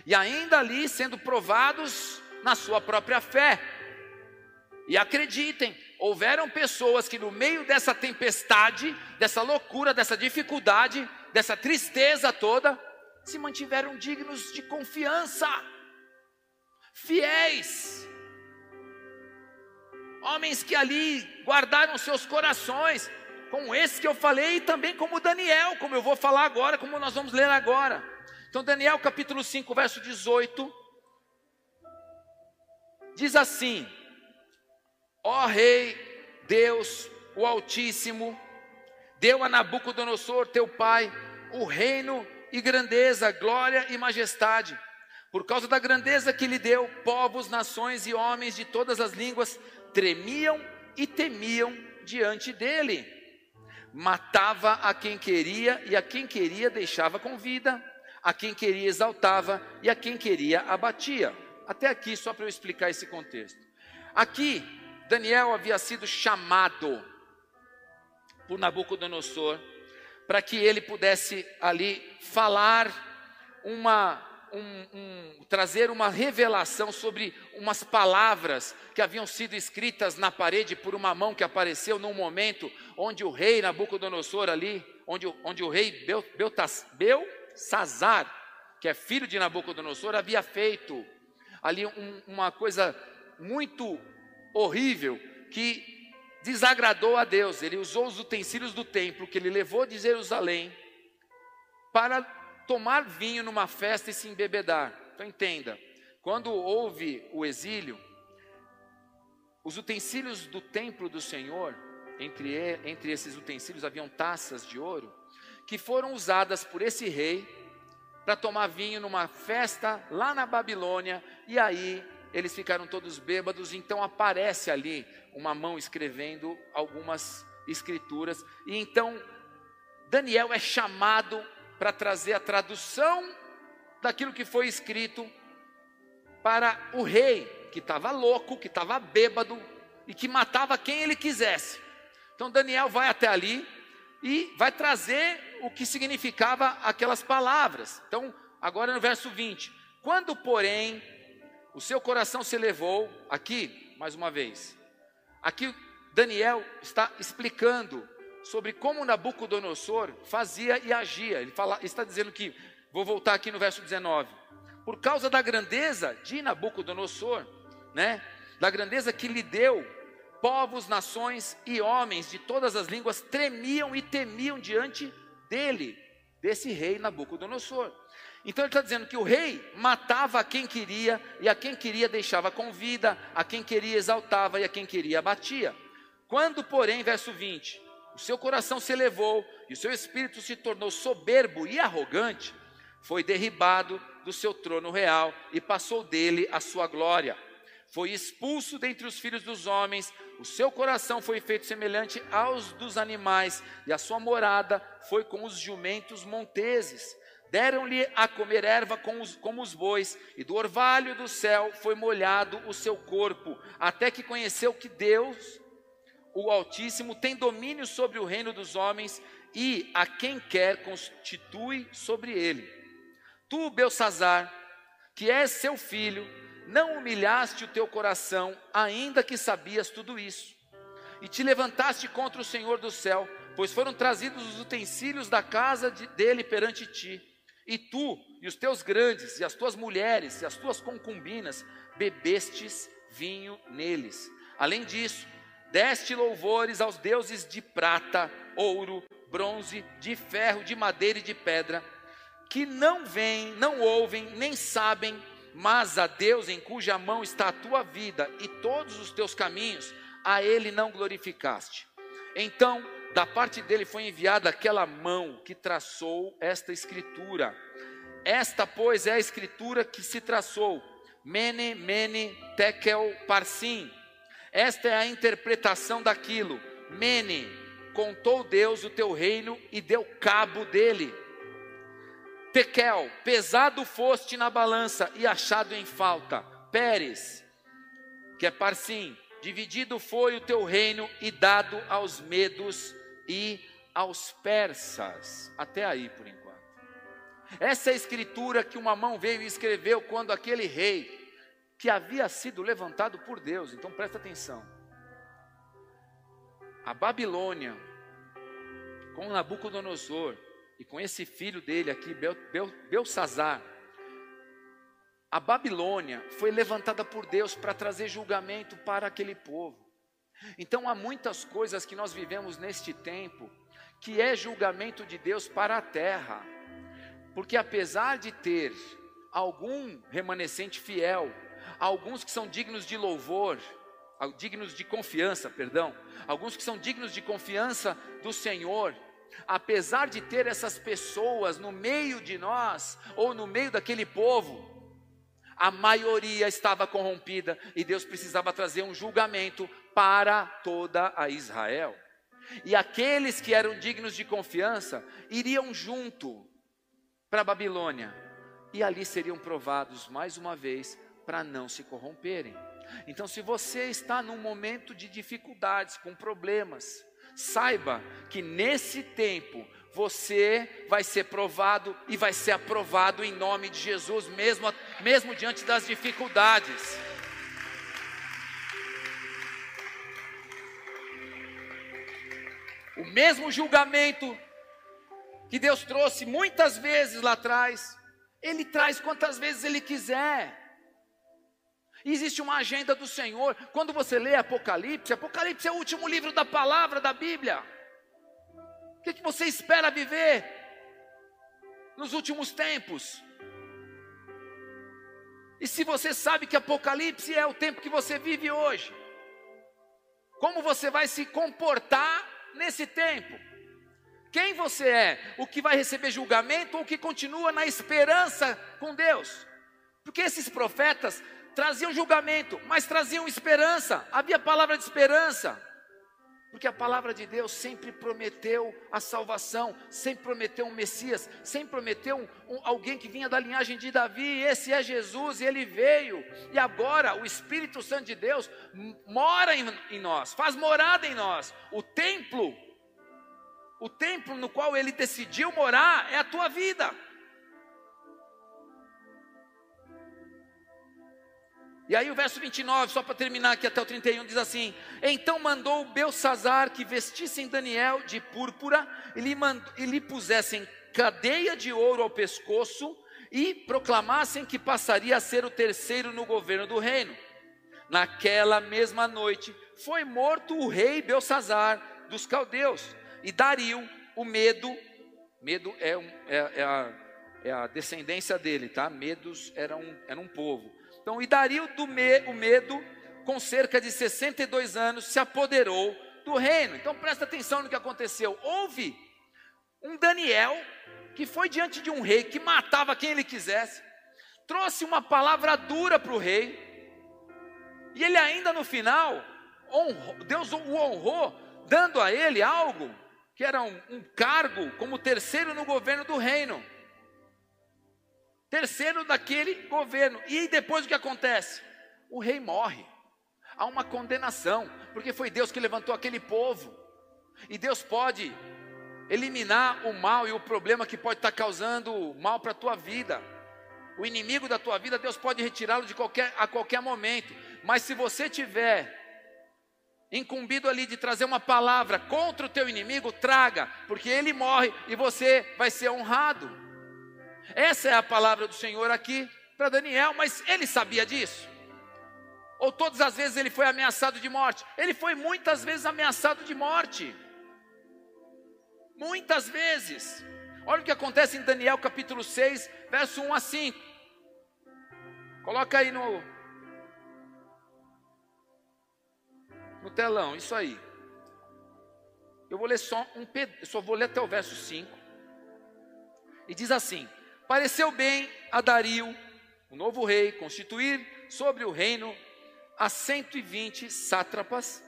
e ainda ali sendo provados na sua própria fé. E acreditem, houveram pessoas que no meio dessa tempestade, dessa loucura, dessa dificuldade, dessa tristeza toda, se mantiveram dignos de confiança, fiéis, homens que ali guardaram seus corações, como esse que eu falei, e também como Daniel, como eu vou falar agora, como nós vamos ler agora. Então, Daniel capítulo 5, verso 18, diz assim: Ó Rei, Deus, o Altíssimo, deu a Nabucodonosor, teu pai, o reino e grandeza, glória e majestade. Por causa da grandeza que lhe deu, povos, nações e homens de todas as línguas tremiam e temiam diante dele. Matava a quem queria e a quem queria deixava com vida, a quem queria exaltava e a quem queria abatia. Até aqui, só para eu explicar esse contexto. Aqui, Daniel havia sido chamado por Nabucodonosor para que ele pudesse ali falar uma um, um, trazer uma revelação sobre umas palavras que haviam sido escritas na parede por uma mão que apareceu num momento onde o rei Nabucodonosor ali, onde, onde o rei Bel, Belsazar, que é filho de Nabucodonosor, havia feito ali um, uma coisa muito horrível que desagradou a Deus. Ele usou os utensílios do templo que ele levou de Jerusalém para tomar vinho numa festa e se embebedar. Então entenda, quando houve o exílio, os utensílios do templo do Senhor, entre, entre esses utensílios haviam taças de ouro, que foram usadas por esse rei para tomar vinho numa festa lá na Babilônia, e aí eles ficaram todos bêbados, então aparece ali uma mão escrevendo algumas escrituras, e então Daniel é chamado para trazer a tradução daquilo que foi escrito para o rei, que estava louco, que estava bêbado e que matava quem ele quisesse. Então Daniel vai até ali e vai trazer o que significava aquelas palavras. Então, agora no verso 20: Quando, porém, o seu coração se elevou, aqui, mais uma vez, aqui Daniel está explicando sobre como Nabucodonosor fazia e agia. Ele fala, está dizendo que, vou voltar aqui no verso 19, por causa da grandeza de Nabucodonosor, né? Da grandeza que lhe deu, povos, nações e homens de todas as línguas tremiam e temiam diante dele, desse rei Nabucodonosor. Então ele está dizendo que o rei matava a quem queria, e a quem queria deixava com vida, a quem queria exaltava, e a quem queria abatia. Quando, porém, verso 20, o seu coração se elevou e o seu espírito se tornou soberbo e arrogante, foi derribado do seu trono real e passou dele a sua glória. foi expulso dentre os filhos dos homens, o seu coração foi feito semelhante aos dos animais, e a sua morada foi com os jumentos monteses. Deram-lhe a comer erva com os, como os bois, e do orvalho do céu foi molhado o seu corpo, até que conheceu que Deus, o Altíssimo, tem domínio sobre o reino dos homens, e a quem quer constitui sobre ele. Tu, Belsazar, que és seu filho, não humilhaste o teu coração, ainda que sabias tudo isso, e te levantaste contra o Senhor do céu, pois foram trazidos os utensílios da casa de, dele perante ti, e tu, e os teus grandes, e as tuas mulheres, e as tuas concubinas, bebestes vinho neles. Além disso, deste louvores aos deuses de prata, ouro, bronze, de ferro, de madeira e de pedra, que não veem, não ouvem, nem sabem mas a Deus em cuja mão está a tua vida e todos os teus caminhos, a Ele não glorificaste. Então, da parte dele foi enviada aquela mão que traçou esta escritura. Esta, pois, é a escritura que se traçou. Mene, mene, tekel, parsim. Esta é a interpretação daquilo. Mene, contou Deus o teu reino e deu cabo dele. Tekel, pesado foste na balança e achado em falta. Pérez, que é Parsim, dividido foi o teu reino e dado aos medos e aos persas. Até aí por enquanto. Essa é a escritura que uma mão veio e escreveu quando aquele rei, que havia sido levantado por Deus, então presta atenção. A Babilônia, com Nabucodonosor, e com esse filho dele aqui, Bel, Bel, Belsazar, a Babilônia foi levantada por Deus para trazer julgamento para aquele povo. Então há muitas coisas que nós vivemos neste tempo que é julgamento de Deus para a terra. Porque apesar de ter algum remanescente fiel, alguns que são dignos de louvor, dignos de confiança, perdão, alguns que são dignos de confiança do Senhor, apesar de ter essas pessoas no meio de nós, ou no meio daquele povo, a maioria estava corrompida e Deus precisava trazer um julgamento para toda a Israel. E aqueles que eram dignos de confiança iriam junto para a Babilônia e ali seriam provados mais uma vez para não se corromperem. Então, se você está num momento de dificuldades, com problemas, Saiba que nesse tempo você vai ser provado e vai ser aprovado em nome de Jesus, mesmo, mesmo diante das dificuldades. O mesmo julgamento que Deus trouxe muitas vezes lá atrás, Ele traz quantas vezes Ele quiser. Existe uma agenda do Senhor. Quando você lê Apocalipse, Apocalipse é o último livro da palavra da Bíblia. O que, que você espera viver nos últimos tempos? E se você sabe que Apocalipse é o tempo que você vive hoje, como você vai se comportar nesse tempo? Quem você é? O que vai receber julgamento ou o que continua na esperança com Deus? Porque esses profetas traziam julgamento, mas traziam esperança, havia palavra de esperança, porque a palavra de Deus sempre prometeu a salvação, sempre prometeu um Messias, sempre prometeu um, um, alguém que vinha da linhagem de Davi, esse é Jesus, e ele veio, e agora o Espírito Santo de Deus mora em, em nós, faz morada em nós, o templo, o templo no qual ele decidiu morar é a tua vida. E aí o verso 29, só para terminar aqui até o 31, diz assim: Então mandou Belsazar que vestissem Daniel de púrpura e lhe, mandou, e lhe pusessem cadeia de ouro ao pescoço e proclamassem que passaria a ser o terceiro no governo do reino. Naquela mesma noite foi morto o rei Belsazar dos caldeus e Dario, o medo, medo é, um, é, é, a, é a descendência dele, tá? Medos era um, era um povo então, e Dario do me, o medo, com cerca de 62 anos, se apoderou do reino. Então presta atenção no que aconteceu. Houve um Daniel que foi diante de um rei que matava quem ele quisesse, trouxe uma palavra dura para o rei, E ele ainda no final, honrou, Deus o honrou, dando a ele algo que era um, um cargo como terceiro no governo do reino. Terceiro daquele governo. E depois o que acontece? O rei morre. Há uma condenação, porque foi Deus que levantou aquele povo. E Deus pode eliminar o mal e o problema que pode estar causando mal para a tua vida. O inimigo da tua vida, Deus pode retirá-lo de qualquer, a qualquer momento. Mas se você tiver incumbido ali de trazer uma palavra contra o teu inimigo, traga, porque ele morre e você vai ser honrado. Essa é a palavra do Senhor aqui para Daniel, mas ele sabia disso? Ou todas as vezes ele foi ameaçado de morte? Ele foi muitas vezes ameaçado de morte. Muitas vezes. Olha o que acontece em Daniel capítulo 6, verso 1 a 5. Coloca aí no, no telão, isso aí. Eu vou ler só um só vou ler até o verso 5. E diz assim: Pareceu bem a Dario, o novo rei, constituir sobre o reino a 120 sátrapas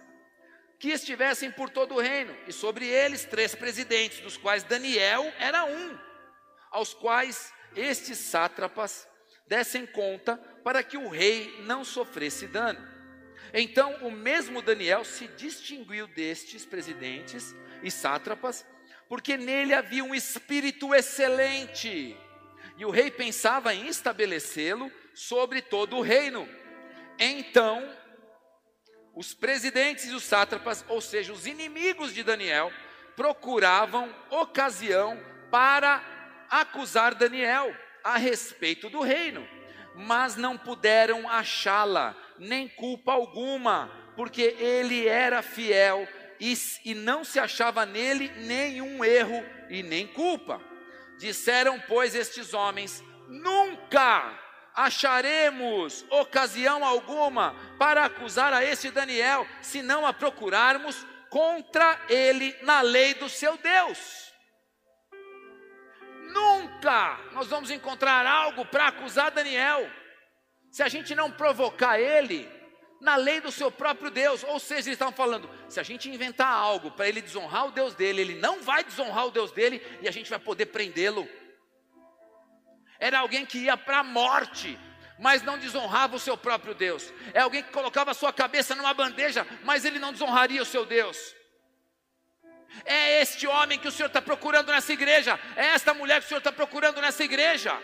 que estivessem por todo o reino, e sobre eles três presidentes, dos quais Daniel era um, aos quais estes sátrapas dessem conta para que o rei não sofresse dano. Então, o mesmo Daniel se distinguiu destes presidentes e sátrapas, porque nele havia um espírito excelente, e o rei pensava em estabelecê-lo sobre todo o reino. Então, os presidentes e os sátrapas, ou seja, os inimigos de Daniel, procuravam ocasião para acusar Daniel a respeito do reino, mas não puderam achá-la, nem culpa alguma, porque ele era fiel e, e não se achava nele nenhum erro e nem culpa. Disseram, pois, estes homens: nunca acharemos ocasião alguma para acusar a este Daniel, se não a procurarmos contra ele na lei do seu Deus. Nunca nós vamos encontrar algo para acusar Daniel se a gente não provocar ele na lei do seu próprio Deus. Ou seja, eles estavam falando: se a gente inventar algo para ele desonrar o Deus dele, ele não vai desonrar o Deus dele e a gente vai poder prendê-lo. Era alguém que ia para a morte, mas não desonrava o seu próprio Deus. É alguém que colocava a sua cabeça numa bandeja, mas ele não desonraria o seu Deus. É este homem que o Senhor está procurando nessa igreja. É esta mulher que o Senhor está procurando nessa igreja.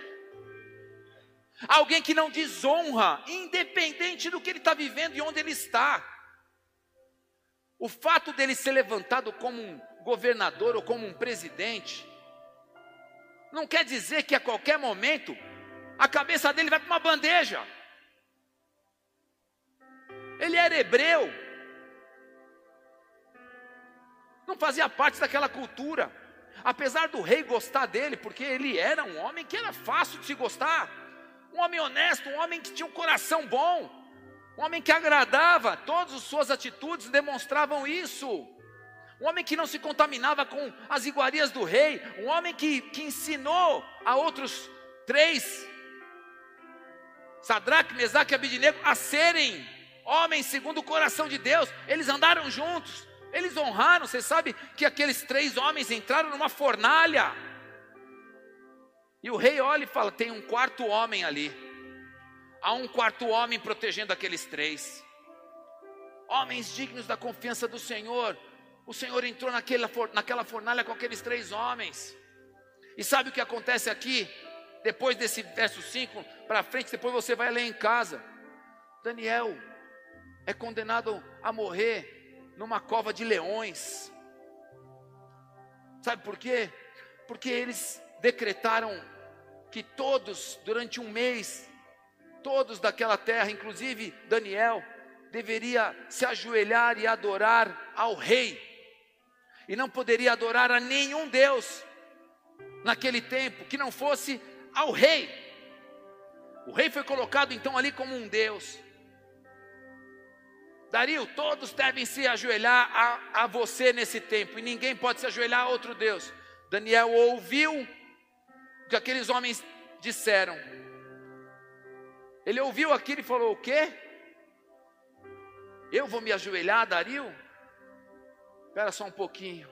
Alguém que não desonra, independente do que ele está vivendo e onde ele está. O fato dele ser levantado como um governador ou como um presidente, não quer dizer que a qualquer momento a cabeça dele vai para uma bandeja. Ele era hebreu, não fazia parte daquela cultura, apesar do rei gostar dele, porque ele era um homem que era fácil de se gostar um homem honesto, um homem que tinha um coração bom, um homem que agradava, todas as suas atitudes demonstravam isso. Um homem que não se contaminava com as iguarias do rei, um homem que, que ensinou a outros três, Sadraque, Mesaque e Abidinego, a serem homens segundo o coração de Deus. Eles andaram juntos, eles honraram. Você sabe que aqueles três homens entraram numa fornalha e o rei olha e fala: tem um quarto homem ali. Há um quarto homem protegendo aqueles três. Homens dignos da confiança do Senhor. O Senhor entrou naquela, naquela fornalha com aqueles três homens. E sabe o que acontece aqui? Depois desse verso 5 para frente, depois você vai ler em casa. Daniel é condenado a morrer numa cova de leões. Sabe por quê? Porque eles decretaram que todos, durante um mês, todos daquela terra, inclusive Daniel, deveria se ajoelhar e adorar ao rei, e não poderia adorar a nenhum Deus naquele tempo que não fosse ao rei. O rei foi colocado então ali como um Deus. Dario, todos devem se ajoelhar a, a você nesse tempo, e ninguém pode se ajoelhar a outro Deus. Daniel ouviu que aqueles homens disseram. Ele ouviu aquilo e falou: O quê? Eu vou me ajoelhar, Dario? Espera só um pouquinho.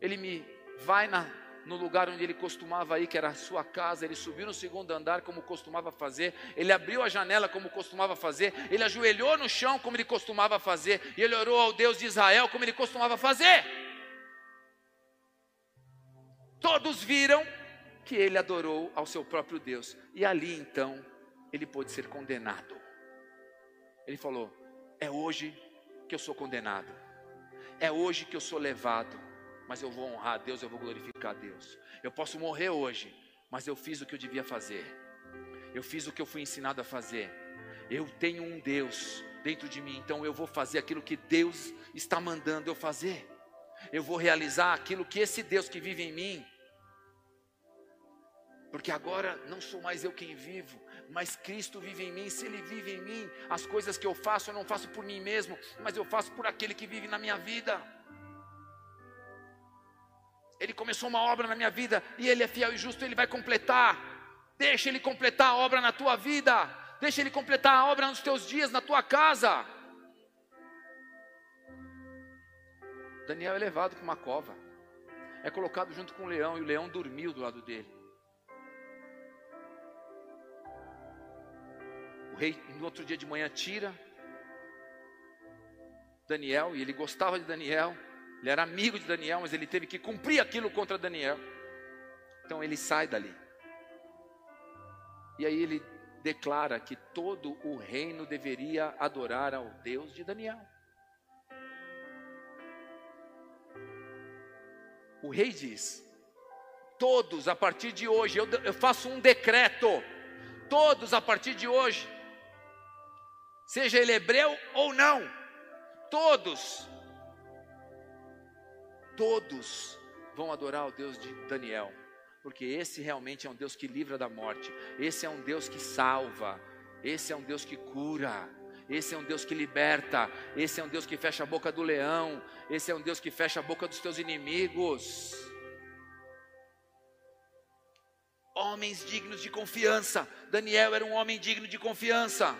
Ele me vai na, no lugar onde ele costumava ir, que era a sua casa. Ele subiu no segundo andar, como costumava fazer. Ele abriu a janela, como costumava fazer. Ele ajoelhou no chão, como ele costumava fazer. E ele orou ao Deus de Israel, como ele costumava fazer. Todos viram que ele adorou ao seu próprio Deus. E ali então, ele pôde ser condenado. Ele falou: É hoje que eu sou condenado. É hoje que eu sou levado. Mas eu vou honrar a Deus, eu vou glorificar a Deus. Eu posso morrer hoje, mas eu fiz o que eu devia fazer. Eu fiz o que eu fui ensinado a fazer. Eu tenho um Deus dentro de mim, então eu vou fazer aquilo que Deus está mandando eu fazer. Eu vou realizar aquilo que esse Deus que vive em mim porque agora não sou mais eu quem vivo, mas Cristo vive em mim. Se Ele vive em mim, as coisas que eu faço, eu não faço por mim mesmo, mas eu faço por aquele que vive na minha vida. Ele começou uma obra na minha vida e Ele é fiel e justo, Ele vai completar. Deixa Ele completar a obra na tua vida, deixa Ele completar a obra nos teus dias, na tua casa. Daniel é levado para uma cova, é colocado junto com o leão e o leão dormiu do lado dele. O rei, no outro dia de manhã, tira Daniel, e ele gostava de Daniel, ele era amigo de Daniel, mas ele teve que cumprir aquilo contra Daniel. Então ele sai dali. E aí ele declara que todo o reino deveria adorar ao Deus de Daniel. O rei diz: todos a partir de hoje, eu, eu faço um decreto, todos a partir de hoje, seja ele hebreu ou não, todos, todos vão adorar o Deus de Daniel, porque esse realmente é um Deus que livra da morte, esse é um Deus que salva, esse é um Deus que cura, esse é um Deus que liberta, esse é um Deus que fecha a boca do leão, esse é um Deus que fecha a boca dos teus inimigos. Homens dignos de confiança, Daniel era um homem digno de confiança.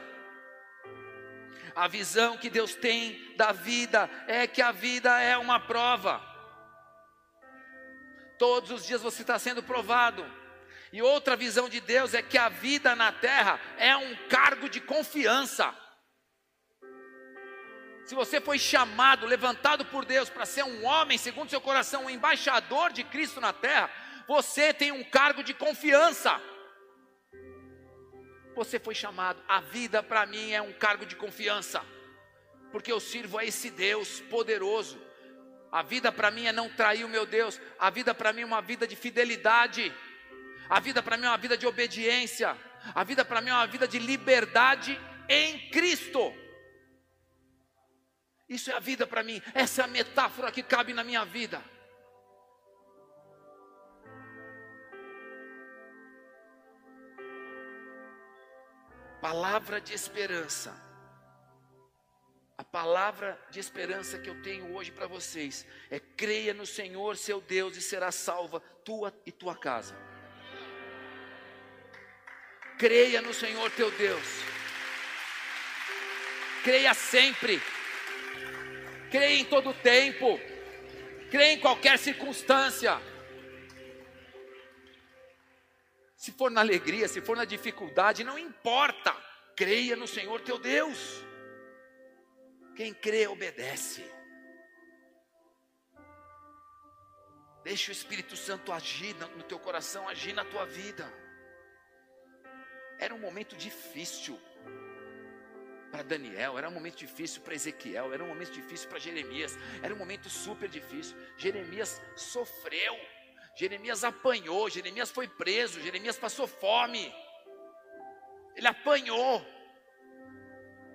A visão que Deus tem da vida é que a vida é uma prova. Todos os dias você está sendo provado. E outra visão de Deus é que a vida na terra é um cargo de confiança. Se você foi chamado, levantado por Deus para ser um homem, segundo seu coração, um embaixador de Cristo na terra, você tem um cargo de confiança. Você foi chamado. A vida para mim é um cargo de confiança, porque eu sirvo a esse Deus poderoso. A vida para mim é não trair o meu Deus. A vida para mim é uma vida de fidelidade. A vida para mim é uma vida de obediência. A vida para mim é uma vida de liberdade em Cristo. Isso é a vida para mim. Essa é a metáfora que cabe na minha vida. Palavra de esperança. A palavra de esperança que eu tenho hoje para vocês é: creia no Senhor, seu Deus, e será salva tua e tua casa. Creia no Senhor teu Deus. Creia sempre. Creia em todo tempo. Creia em qualquer circunstância. Se for na alegria, se for na dificuldade, não importa. Creia no Senhor teu Deus. Quem crê, obedece. Deixa o Espírito Santo agir no teu coração, agir na tua vida. Era um momento difícil para Daniel, era um momento difícil para Ezequiel, era um momento difícil para Jeremias, era um momento super difícil. Jeremias sofreu. Jeremias apanhou, Jeremias foi preso, Jeremias passou fome. Ele apanhou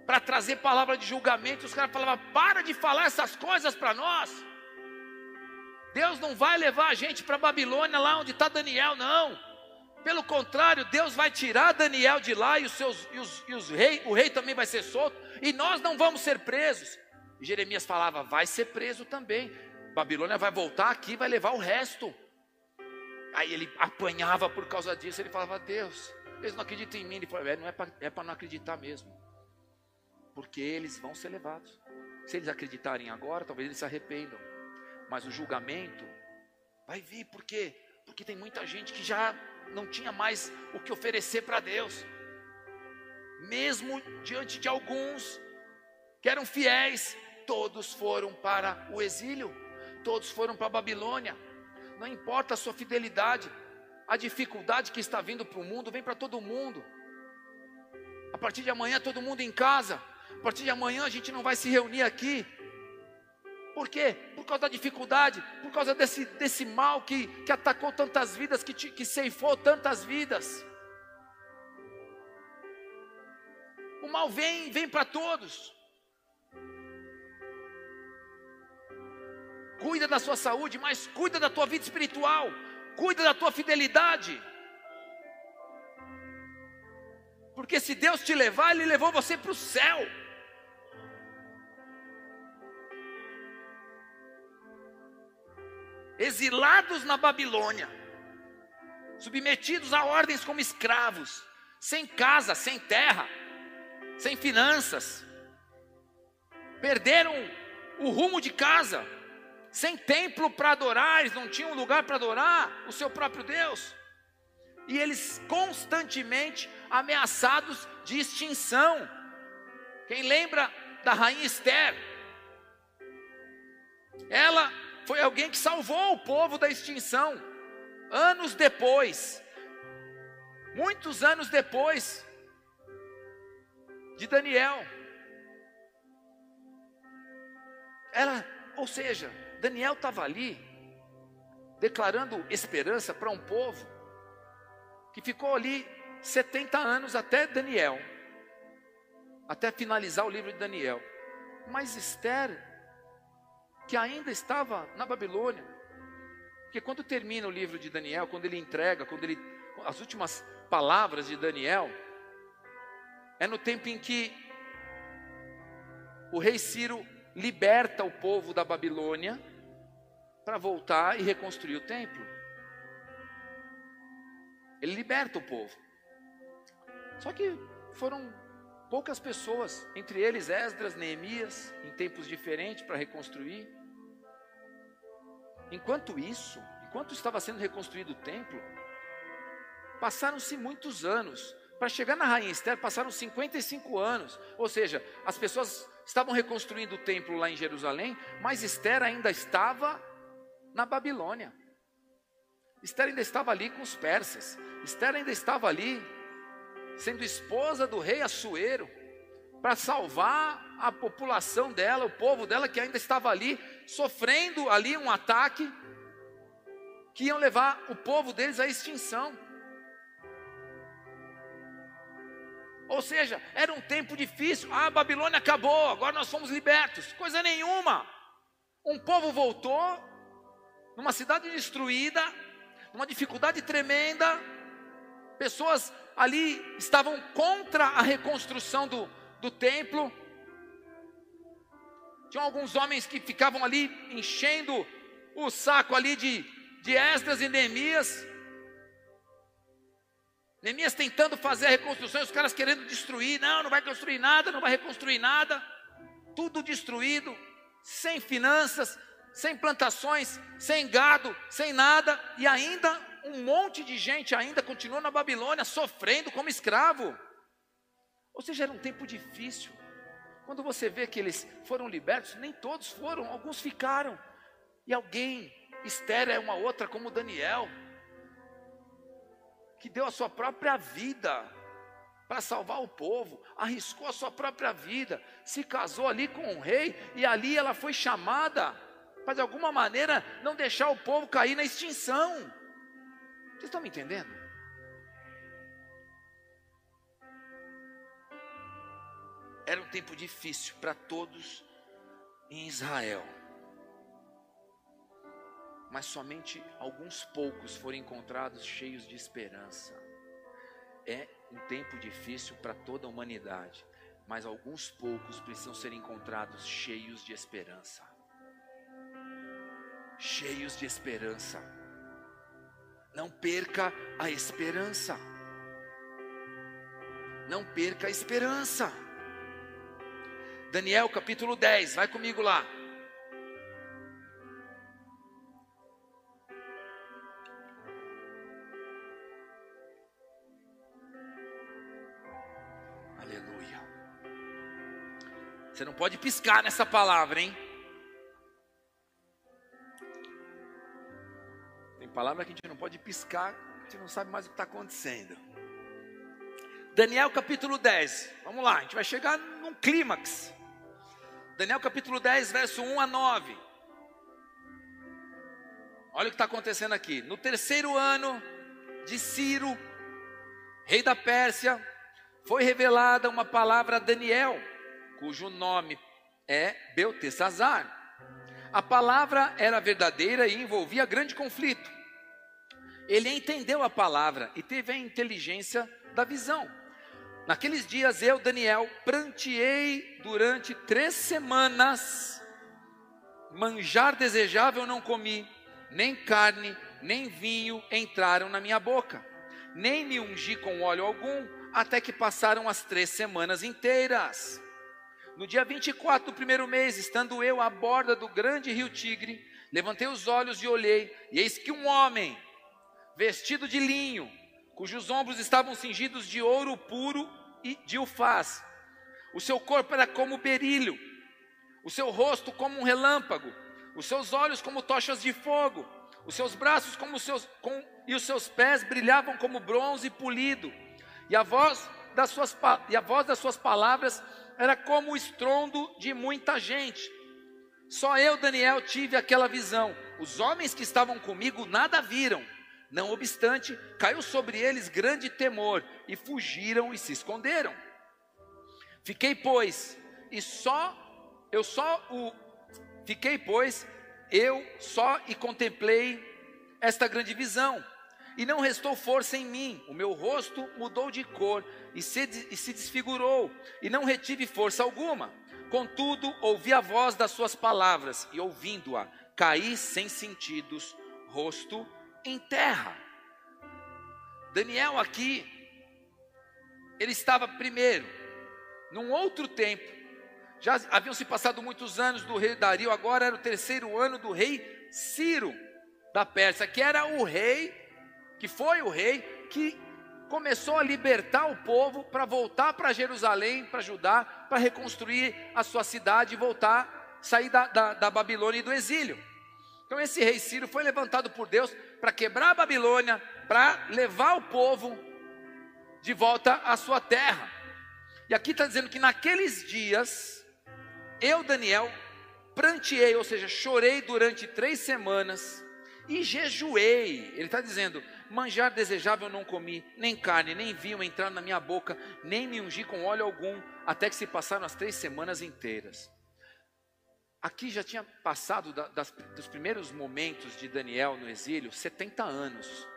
para trazer palavra de julgamento. Os caras falavam: para de falar essas coisas para nós. Deus não vai levar a gente para Babilônia, lá onde está Daniel, não. Pelo contrário, Deus vai tirar Daniel de lá e os seus e os, e os rei, o rei também vai ser solto e nós não vamos ser presos. E Jeremias falava: vai ser preso também. Babilônia vai voltar aqui, vai levar o resto. Aí ele apanhava por causa disso. Ele falava: Deus, eles não acreditam em mim. Ele falou: É, não é para é não acreditar mesmo. porque eles vão ser levados. Se eles acreditarem agora, talvez eles se arrependam. Mas o julgamento vai vir, por quê? Porque tem muita gente que já não tinha mais o que oferecer para Deus. Mesmo diante de alguns que eram fiéis, todos foram para o exílio, todos foram para a Babilônia. Não importa a sua fidelidade, a dificuldade que está vindo para o mundo, vem para todo mundo. A partir de amanhã, todo mundo em casa. A partir de amanhã, a gente não vai se reunir aqui. Por quê? Por causa da dificuldade, por causa desse, desse mal que, que atacou tantas vidas, que, que ceifou tantas vidas. O mal vem, vem para todos. Cuida da sua saúde, mas cuida da tua vida espiritual, cuida da tua fidelidade. Porque se Deus te levar, Ele levou você para o céu. Exilados na Babilônia, submetidos a ordens como escravos, sem casa, sem terra, sem finanças, perderam o rumo de casa, sem templo para adorar, eles não tinham lugar para adorar o seu próprio Deus e eles constantemente ameaçados de extinção. Quem lembra da rainha Esther? Ela foi alguém que salvou o povo da extinção. Anos depois, muitos anos depois de Daniel. Ela, ou seja, Daniel estava ali declarando esperança para um povo que ficou ali 70 anos até Daniel, até finalizar o livro de Daniel. Mas Esther, que ainda estava na Babilônia, porque quando termina o livro de Daniel, quando ele entrega, quando ele as últimas palavras de Daniel, é no tempo em que o rei Ciro liberta o povo da Babilônia para voltar e reconstruir o templo. Ele liberta o povo. Só que foram poucas pessoas, entre eles Esdras, Neemias, em tempos diferentes para reconstruir. Enquanto isso, enquanto estava sendo reconstruído o templo, passaram-se muitos anos. Para chegar na rainha Esther, passaram 55 anos. Ou seja, as pessoas estavam reconstruindo o templo lá em Jerusalém, mas Esther ainda estava na Babilônia. Esther ainda estava ali com os persas. Esther ainda estava ali, sendo esposa do rei Assuero, para salvar a população dela, o povo dela que ainda estava ali, sofrendo ali um ataque, que iam levar o povo deles à extinção. Ou seja, era um tempo difícil. Ah, a Babilônia acabou, agora nós fomos libertos. Coisa nenhuma. Um povo voltou, numa cidade destruída, numa dificuldade tremenda, pessoas ali estavam contra a reconstrução do, do templo. Tinha alguns homens que ficavam ali enchendo o saco ali de, de Esdras e Neemias. Neemias tentando fazer a reconstrução, os caras querendo destruir. Não, não vai construir nada, não vai reconstruir nada. Tudo destruído, sem finanças, sem plantações, sem gado, sem nada, e ainda um monte de gente ainda continua na Babilônia sofrendo como escravo. Ou seja, era um tempo difícil. Quando você vê que eles foram libertos, nem todos foram, alguns ficaram. E alguém, Esther é uma outra como Daniel, que deu a sua própria vida para salvar o povo, arriscou a sua própria vida, se casou ali com um rei e ali ela foi chamada para de alguma maneira não deixar o povo cair na extinção. Vocês estão me entendendo? Era um tempo difícil para todos em Israel. Mas somente alguns poucos foram encontrados cheios de esperança. É um tempo difícil para toda a humanidade, mas alguns poucos precisam ser encontrados cheios de esperança cheios de esperança. Não perca a esperança. Não perca a esperança. Daniel capítulo 10, vai comigo lá. Aleluia. Você não pode piscar nessa palavra, hein? Palavra que a gente não pode piscar, a gente não sabe mais o que está acontecendo. Daniel capítulo 10, vamos lá, a gente vai chegar num clímax. Daniel capítulo 10, verso 1 a 9. Olha o que está acontecendo aqui. No terceiro ano de Ciro, rei da Pérsia, foi revelada uma palavra a Daniel, cujo nome é Beltesazar. A palavra era verdadeira e envolvia grande conflito. Ele entendeu a palavra e teve a inteligência da visão. Naqueles dias eu, Daniel, pranteei durante três semanas, manjar desejável não comi, nem carne, nem vinho entraram na minha boca, nem me ungi com óleo algum, até que passaram as três semanas inteiras. No dia 24 do primeiro mês, estando eu à borda do grande rio Tigre, levantei os olhos e olhei, e eis que um homem, vestido de linho, cujos ombros estavam cingidos de ouro puro e de ufaz. O seu corpo era como berílio, o seu rosto como um relâmpago, os seus olhos como tochas de fogo, os seus braços como os seus, com, e os seus pés brilhavam como bronze polido, e a voz das suas, e a voz das suas palavras era como o estrondo de muita gente. Só eu, Daniel, tive aquela visão. Os homens que estavam comigo nada viram. Não obstante, caiu sobre eles grande temor e fugiram e se esconderam. Fiquei, pois, e só eu só o fiquei, pois, eu só e contemplei esta grande visão. E não restou força em mim, o meu rosto mudou de cor e se, e se desfigurou, e não retive força alguma. Contudo, ouvi a voz das suas palavras, e ouvindo-a, caí sem sentidos, rosto em terra. Daniel aqui, ele estava primeiro, num outro tempo, já haviam se passado muitos anos do rei Dario, agora era o terceiro ano do rei Ciro da Pérsia, que era o rei, que foi o rei que começou a libertar o povo para voltar para Jerusalém, para Judá, para reconstruir a sua cidade e voltar, sair da, da, da Babilônia e do exílio. Então esse rei Ciro foi levantado por Deus para quebrar a Babilônia, para levar o povo de volta à sua terra. E aqui está dizendo que naqueles dias, eu, Daniel, pranteei, ou seja, chorei durante três semanas e jejuei. Ele está dizendo: manjar desejável não comi, nem carne, nem vinho entrar na minha boca, nem me ungi com óleo algum, até que se passaram as três semanas inteiras. Aqui já tinha passado da, das, dos primeiros momentos de Daniel no exílio 70 anos.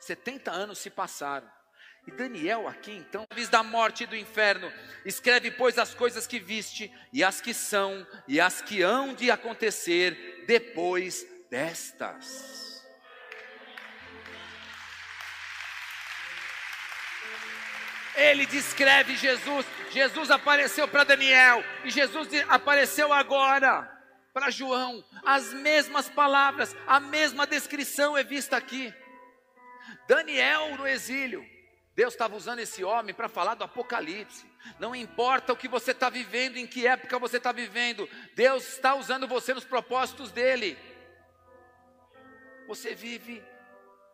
70 anos se passaram. E Daniel aqui então, diz da morte e do inferno, escreve pois as coisas que viste e as que são e as que hão de acontecer depois destas. Ele descreve Jesus. Jesus apareceu para Daniel e Jesus apareceu agora para João. As mesmas palavras, a mesma descrição é vista aqui. Daniel no exílio. Deus estava usando esse homem para falar do Apocalipse. Não importa o que você está vivendo, em que época você está vivendo, Deus está usando você nos propósitos dele. Você vive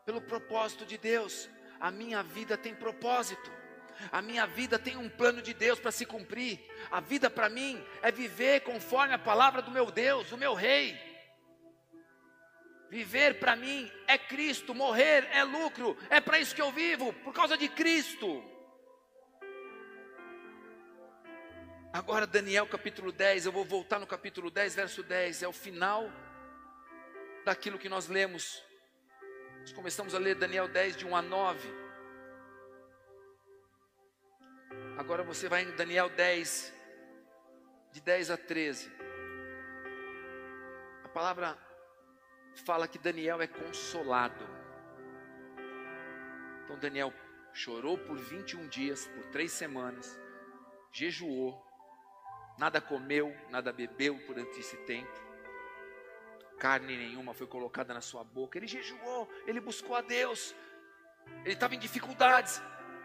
pelo propósito de Deus. A minha vida tem propósito. A minha vida tem um plano de Deus para se cumprir. A vida para mim é viver conforme a palavra do meu Deus, o meu Rei. Viver para mim é Cristo, morrer é lucro, é para isso que eu vivo, por causa de Cristo. Agora, Daniel capítulo 10, eu vou voltar no capítulo 10, verso 10, é o final daquilo que nós lemos. Nós começamos a ler Daniel 10, de 1 a 9. Agora você vai em Daniel 10, de 10 a 13. A palavra fala que Daniel é consolado. Então Daniel chorou por 21 dias, por três semanas, jejuou, nada comeu, nada bebeu durante esse tempo, carne nenhuma foi colocada na sua boca. Ele jejuou, ele buscou a Deus, ele estava em dificuldades,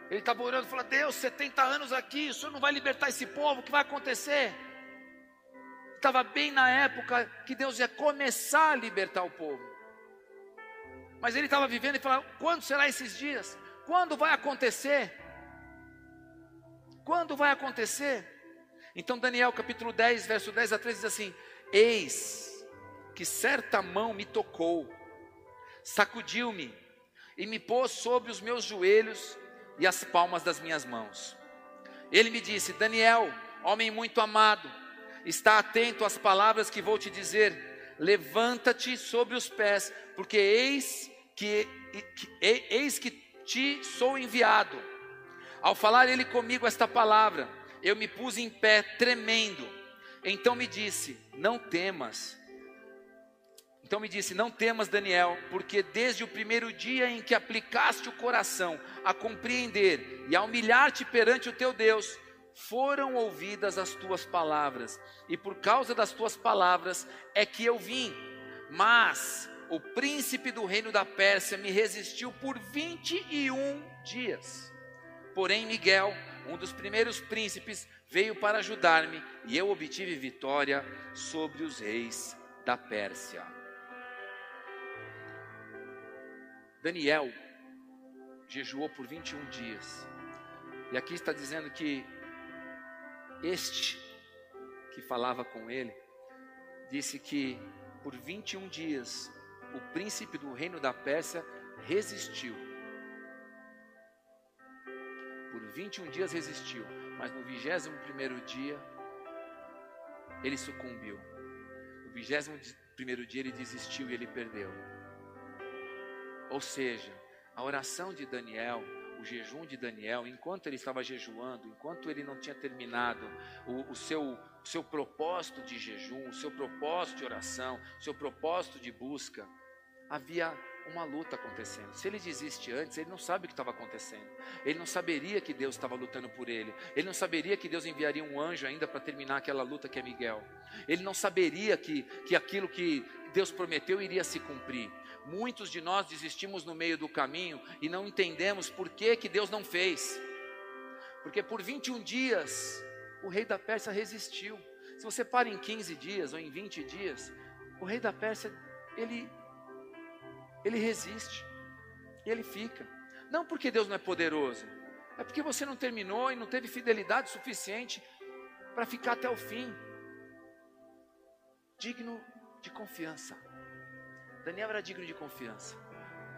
ele estava orando, falou: Deus, 70 anos aqui, o Senhor não vai libertar esse povo, o que vai acontecer? Estava bem na época que Deus ia começar a libertar o povo. Mas ele estava vivendo e falava: quando será esses dias? Quando vai acontecer? Quando vai acontecer? Então, Daniel capítulo 10, verso 10 a 13 diz assim: Eis que certa mão me tocou, sacudiu-me e me pôs sobre os meus joelhos e as palmas das minhas mãos. Ele me disse: Daniel, homem muito amado, está atento às palavras que vou te dizer. Levanta-te sobre os pés, porque eis que, que, eis que te sou enviado. Ao falar ele comigo esta palavra, eu me pus em pé tremendo. Então me disse: Não temas. Então me disse: Não temas, Daniel, porque desde o primeiro dia em que aplicaste o coração a compreender e a humilhar-te perante o teu Deus, foram ouvidas as tuas palavras, e por causa das tuas palavras é que eu vim. Mas o príncipe do reino da Pérsia me resistiu por 21 dias. Porém, Miguel, um dos primeiros príncipes, veio para ajudar-me, e eu obtive vitória sobre os reis da Pérsia. Daniel jejuou por 21 dias. E aqui está dizendo que este que falava com ele disse que por 21 dias o príncipe do reino da Pérsia resistiu. Por 21 dias resistiu, mas no 21 primeiro dia ele sucumbiu. No 21 primeiro dia ele desistiu e ele perdeu. Ou seja, a oração de Daniel, o jejum de Daniel, enquanto ele estava jejuando, enquanto ele não tinha terminado o, o, seu, o seu propósito de jejum, o seu propósito de oração, o seu propósito de busca, havia uma luta acontecendo. Se ele desiste antes, ele não sabe o que estava acontecendo. Ele não saberia que Deus estava lutando por ele. Ele não saberia que Deus enviaria um anjo ainda para terminar aquela luta que é Miguel. Ele não saberia que, que aquilo que Deus prometeu iria se cumprir. Muitos de nós desistimos no meio do caminho e não entendemos por que, que Deus não fez. Porque por 21 dias o rei da Pérsia resistiu. Se você para em 15 dias ou em 20 dias, o rei da Pérsia, ele ele resiste. Ele fica. Não porque Deus não é poderoso, é porque você não terminou e não teve fidelidade suficiente para ficar até o fim. Digno de confiança. Daniel era digno de confiança.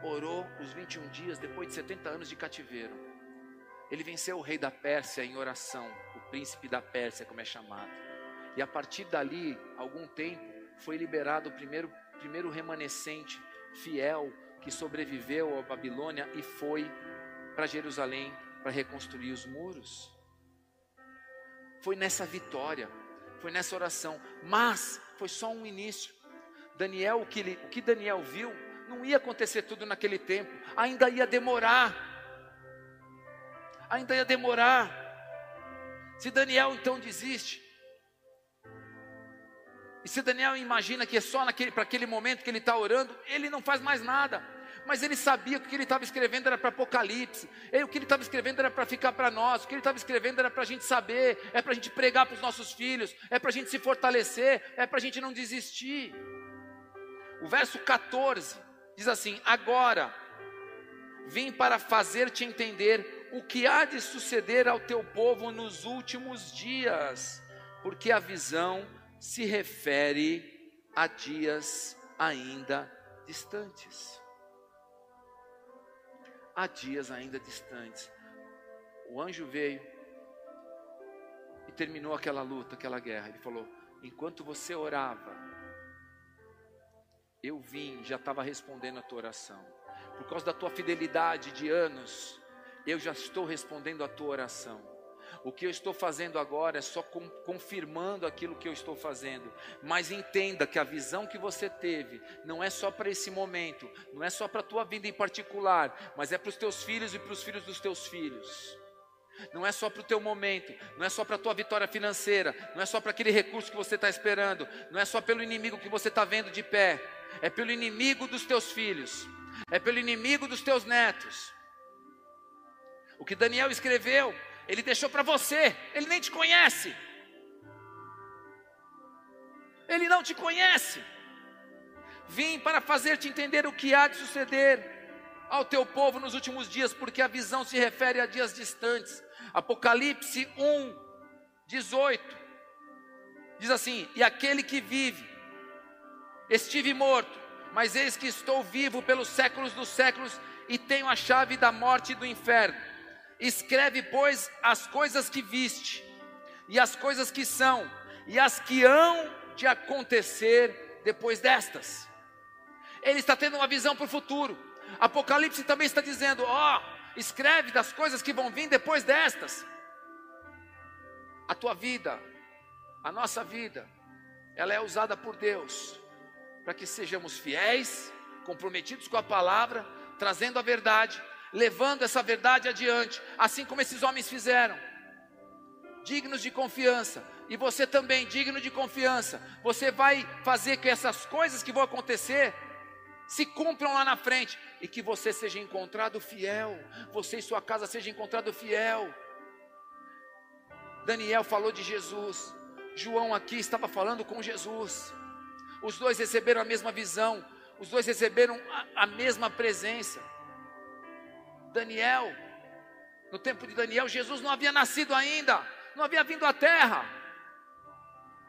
Orou os 21 dias depois de 70 anos de cativeiro. Ele venceu o rei da Pérsia em oração, o príncipe da Pérsia, como é chamado. E a partir dali, algum tempo, foi liberado o primeiro, primeiro remanescente fiel que sobreviveu à Babilônia e foi para Jerusalém para reconstruir os muros. Foi nessa vitória, foi nessa oração, mas foi só um início. Daniel, o que, ele, o que Daniel viu, não ia acontecer tudo naquele tempo, ainda ia demorar. Ainda ia demorar. Se Daniel então desiste, e se Daniel imagina que é só para aquele momento que ele está orando, ele não faz mais nada. Mas ele sabia que o que ele estava escrevendo era para Apocalipse, e o que ele estava escrevendo era para ficar para nós, o que ele estava escrevendo era para a gente saber, é para a gente pregar para os nossos filhos, é para a gente se fortalecer, é para a gente não desistir. O verso 14 diz assim: Agora vim para fazer-te entender o que há de suceder ao teu povo nos últimos dias, porque a visão se refere a dias ainda distantes. Há dias ainda distantes. O anjo veio e terminou aquela luta, aquela guerra. Ele falou: enquanto você orava, eu vim, já estava respondendo a tua oração. Por causa da tua fidelidade de anos, eu já estou respondendo a tua oração. O que eu estou fazendo agora é só confirmando aquilo que eu estou fazendo. Mas entenda que a visão que você teve não é só para esse momento, não é só para a tua vida em particular, mas é para os teus filhos e para os filhos dos teus filhos. Não é só para o teu momento, não é só para a tua vitória financeira, não é só para aquele recurso que você está esperando, não é só pelo inimigo que você está vendo de pé, é pelo inimigo dos teus filhos, é pelo inimigo dos teus netos. O que Daniel escreveu, ele deixou para você, ele nem te conhece. Ele não te conhece. Vim para fazer-te entender o que há de suceder ao teu povo nos últimos dias, porque a visão se refere a dias distantes. Apocalipse 1, 18. Diz assim: E aquele que vive, estive morto, mas eis que estou vivo pelos séculos dos séculos e tenho a chave da morte e do inferno. Escreve, pois, as coisas que viste, e as coisas que são, e as que hão de acontecer depois destas. Ele está tendo uma visão para o futuro. Apocalipse também está dizendo: ó, oh, escreve das coisas que vão vir depois destas. A tua vida, a nossa vida, ela é usada por Deus para que sejamos fiéis, comprometidos com a palavra, trazendo a verdade, levando essa verdade adiante, assim como esses homens fizeram. Dignos de confiança, e você também, digno de confiança, você vai fazer que essas coisas que vão acontecer se cumpram lá na frente e que você seja encontrado fiel, você e sua casa seja encontrado fiel. Daniel falou de Jesus, João aqui estava falando com Jesus. Os dois receberam a mesma visão, os dois receberam a, a mesma presença. Daniel, no tempo de Daniel, Jesus não havia nascido ainda, não havia vindo à terra.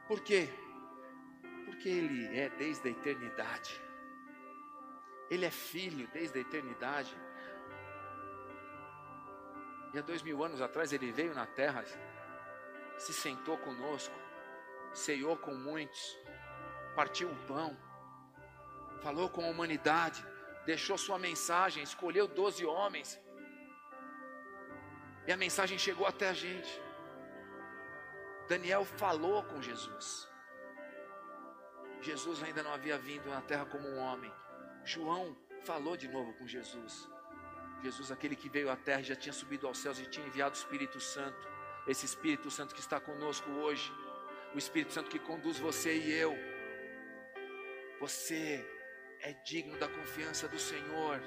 Por quê? Porque ele é desde a eternidade. Ele é filho desde a eternidade. E há dois mil anos atrás ele veio na terra, se sentou conosco, ceiou com muitos, partiu o pão, falou com a humanidade, deixou sua mensagem, escolheu doze homens, e a mensagem chegou até a gente. Daniel falou com Jesus. Jesus ainda não havia vindo na terra como um homem, João falou de novo com Jesus. Jesus, aquele que veio à terra, já tinha subido aos céus e tinha enviado o Espírito Santo. Esse Espírito Santo que está conosco hoje, o Espírito Santo que conduz você e eu. Você é digno da confiança do Senhor.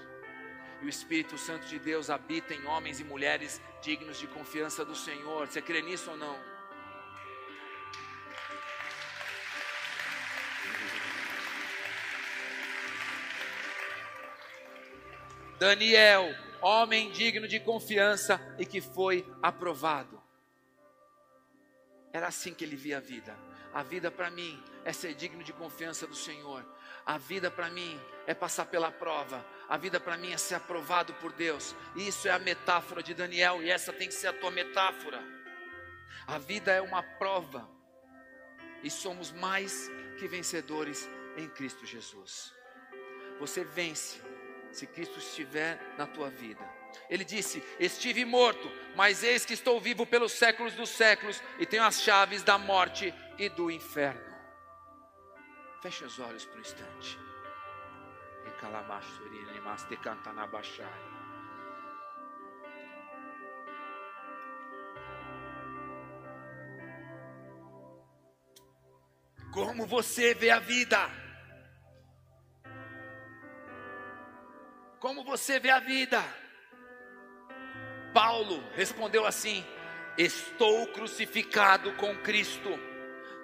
E o Espírito Santo de Deus habita em homens e mulheres dignos de confiança do Senhor. Você crê nisso ou não? Daniel, homem digno de confiança e que foi aprovado. Era assim que ele via a vida. A vida para mim é ser digno de confiança do Senhor. A vida para mim é passar pela prova. A vida para mim é ser aprovado por Deus. Isso é a metáfora de Daniel e essa tem que ser a tua metáfora. A vida é uma prova e somos mais que vencedores em Cristo Jesus. Você vence se Cristo estiver na tua vida. Ele disse: Estive morto, mas eis que estou vivo pelos séculos dos séculos e tenho as chaves da morte e do inferno. Feche os olhos por um instante. Como você vê a vida? Como você vê a vida? Paulo respondeu assim: Estou crucificado com Cristo.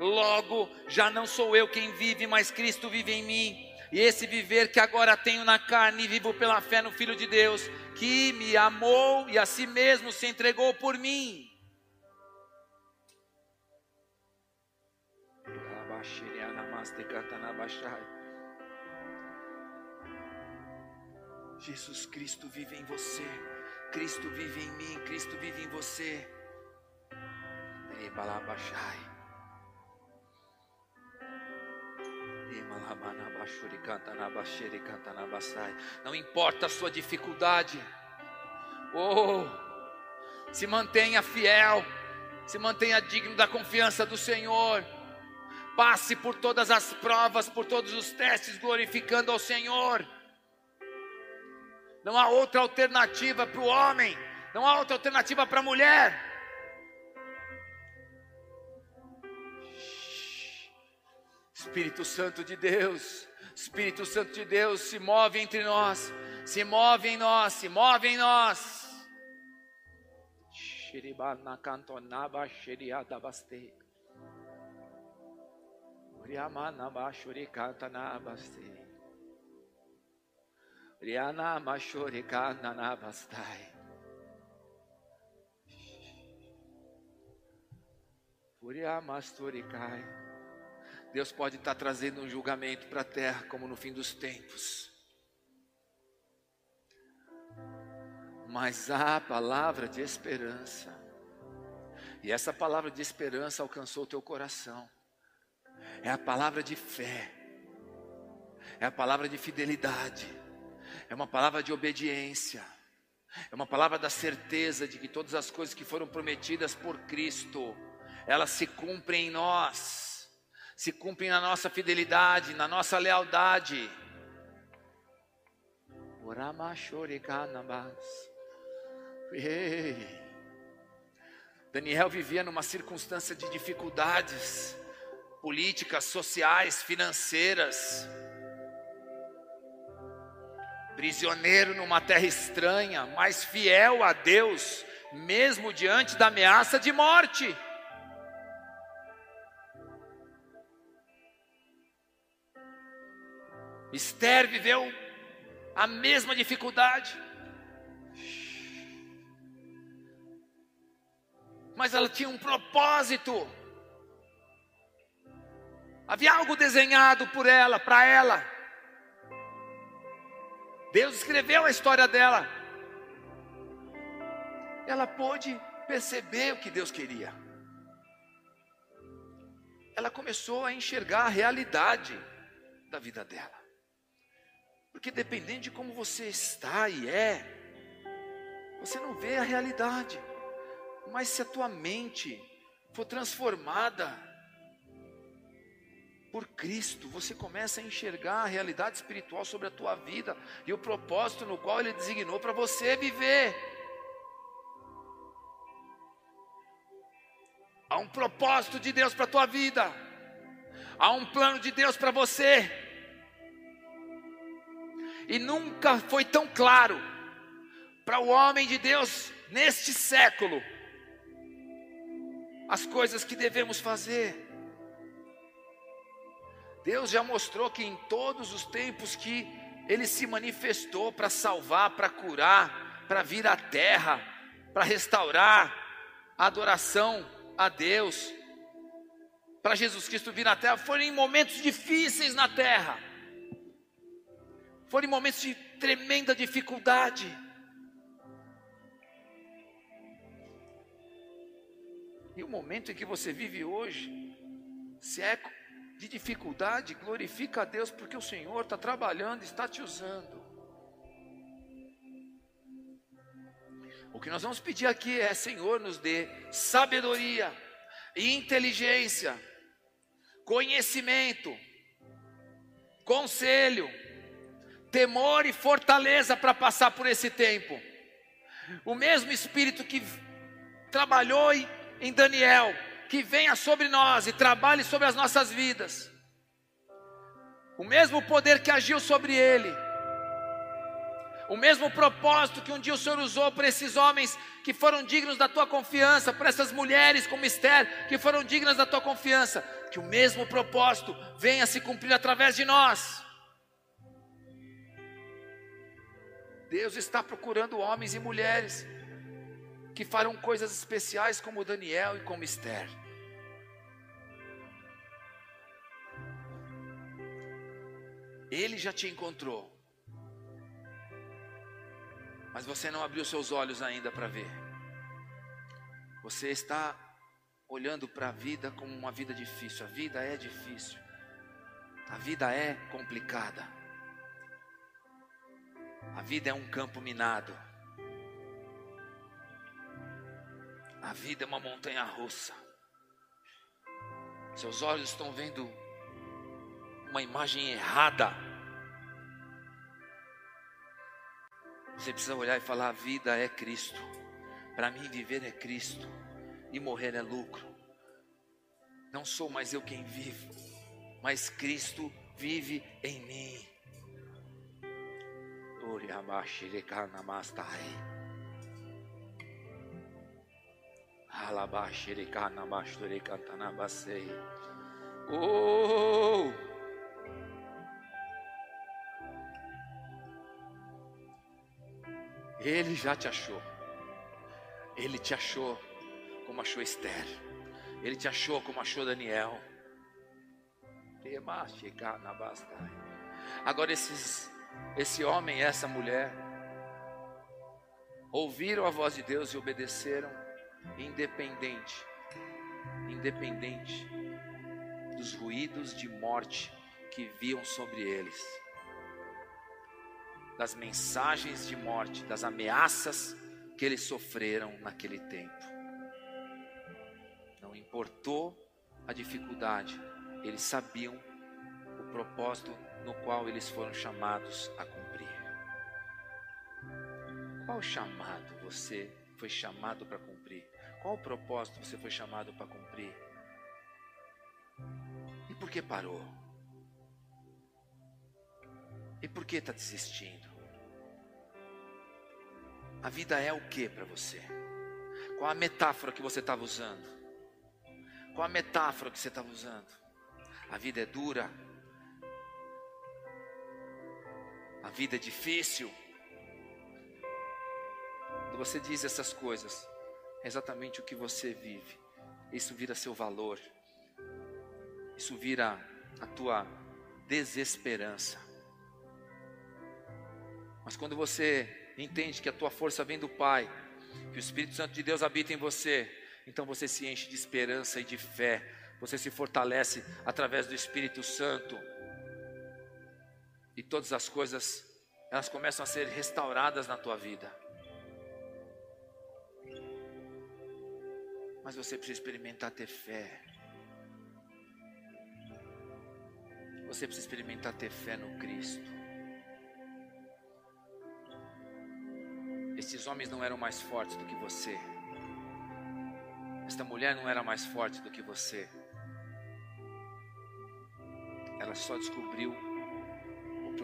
Logo, já não sou eu quem vive, mas Cristo vive em mim. E esse viver que agora tenho na carne, vivo pela fé no Filho de Deus, que me amou e a si mesmo se entregou por mim. Jesus Cristo vive em você, Cristo vive em mim, Cristo vive em você. Não importa a sua dificuldade, oh, se mantenha fiel, se mantenha digno da confiança do Senhor. Passe por todas as provas, por todos os testes, glorificando ao Senhor. Não há outra alternativa para o homem Não há outra alternativa para a mulher. Espírito Santo de Deus, Espírito Santo de Deus se move entre nós, se move em nós, se move em nós. Shiribana cantonaba shiriadabaste. Uriamana bashurikantanabaste. Riana mashurikananabastai. Uriamasturikai. Deus pode estar trazendo um julgamento para a terra, como no fim dos tempos. Mas há palavra de esperança. E essa palavra de esperança alcançou o teu coração. É a palavra de fé. É a palavra de fidelidade. É uma palavra de obediência. É uma palavra da certeza de que todas as coisas que foram prometidas por Cristo, elas se cumprem em nós se cumprem na nossa fidelidade, na nossa lealdade. Daniel vivia numa circunstância de dificuldades políticas, sociais, financeiras. Prisioneiro numa terra estranha, mas fiel a Deus, mesmo diante da ameaça de morte. Esther viveu a mesma dificuldade. Mas ela tinha um propósito. Havia algo desenhado por ela, para ela. Deus escreveu a história dela. Ela pôde perceber o que Deus queria. Ela começou a enxergar a realidade da vida dela. Porque dependendo de como você está e é, você não vê a realidade. Mas se a tua mente for transformada por Cristo, você começa a enxergar a realidade espiritual sobre a tua vida e o propósito no qual Ele designou para você viver. Há um propósito de Deus para a tua vida, há um plano de Deus para você e nunca foi tão claro para o homem de Deus neste século as coisas que devemos fazer. Deus já mostrou que em todos os tempos que Ele se manifestou para salvar, para curar, para vir à terra, para restaurar a adoração a Deus, para Jesus Cristo vir à terra, foram em momentos difíceis na terra foram momentos de tremenda dificuldade. E o momento em que você vive hoje, se é de dificuldade, glorifica a Deus, porque o Senhor está trabalhando, está te usando. O que nós vamos pedir aqui é: Senhor, nos dê sabedoria, inteligência, conhecimento, conselho, temor e fortaleza para passar por esse tempo. O mesmo Espírito que trabalhou em Daniel, que venha sobre nós e trabalhe sobre as nossas vidas. O mesmo poder que agiu sobre ele. O mesmo propósito que um dia o Senhor usou para esses homens que foram dignos da tua confiança, para essas mulheres como Esther que foram dignas da tua confiança, que o mesmo propósito venha se cumprir através de nós. Deus está procurando homens e mulheres que farão coisas especiais como Daniel e como Esther. Ele já te encontrou, mas você não abriu seus olhos ainda para ver. Você está olhando para a vida como uma vida difícil. A vida é difícil, a vida é complicada. A vida é um campo minado. A vida é uma montanha russa. Seus olhos estão vendo uma imagem errada. Você precisa olhar e falar: a vida é Cristo. Para mim, viver é Cristo e morrer é lucro. Não sou mais eu quem vivo, mas Cristo vive em mim. Oh! Ele já te achou. Ele te achou como achou Esther. Ele te achou como achou Daniel. Agora esses, esse homem e essa mulher ouviram a voz de Deus e obedeceram, independente, independente dos ruídos de morte que viam sobre eles, das mensagens de morte, das ameaças que eles sofreram naquele tempo. Não importou a dificuldade, eles sabiam propósito no qual eles foram chamados a cumprir. Qual chamado você foi chamado para cumprir? Qual propósito você foi chamado para cumprir? E por que parou? E por que está desistindo? A vida é o que para você? Qual a metáfora que você estava usando? Qual a metáfora que você estava usando? A vida é dura. A vida é difícil. Quando você diz essas coisas, é exatamente o que você vive. Isso vira seu valor. Isso vira a tua desesperança. Mas quando você entende que a tua força vem do Pai, que o Espírito Santo de Deus habita em você, então você se enche de esperança e de fé, você se fortalece através do Espírito Santo, e todas as coisas, elas começam a ser restauradas na tua vida. Mas você precisa experimentar ter fé. Você precisa experimentar ter fé no Cristo. Esses homens não eram mais fortes do que você. Esta mulher não era mais forte do que você. Ela só descobriu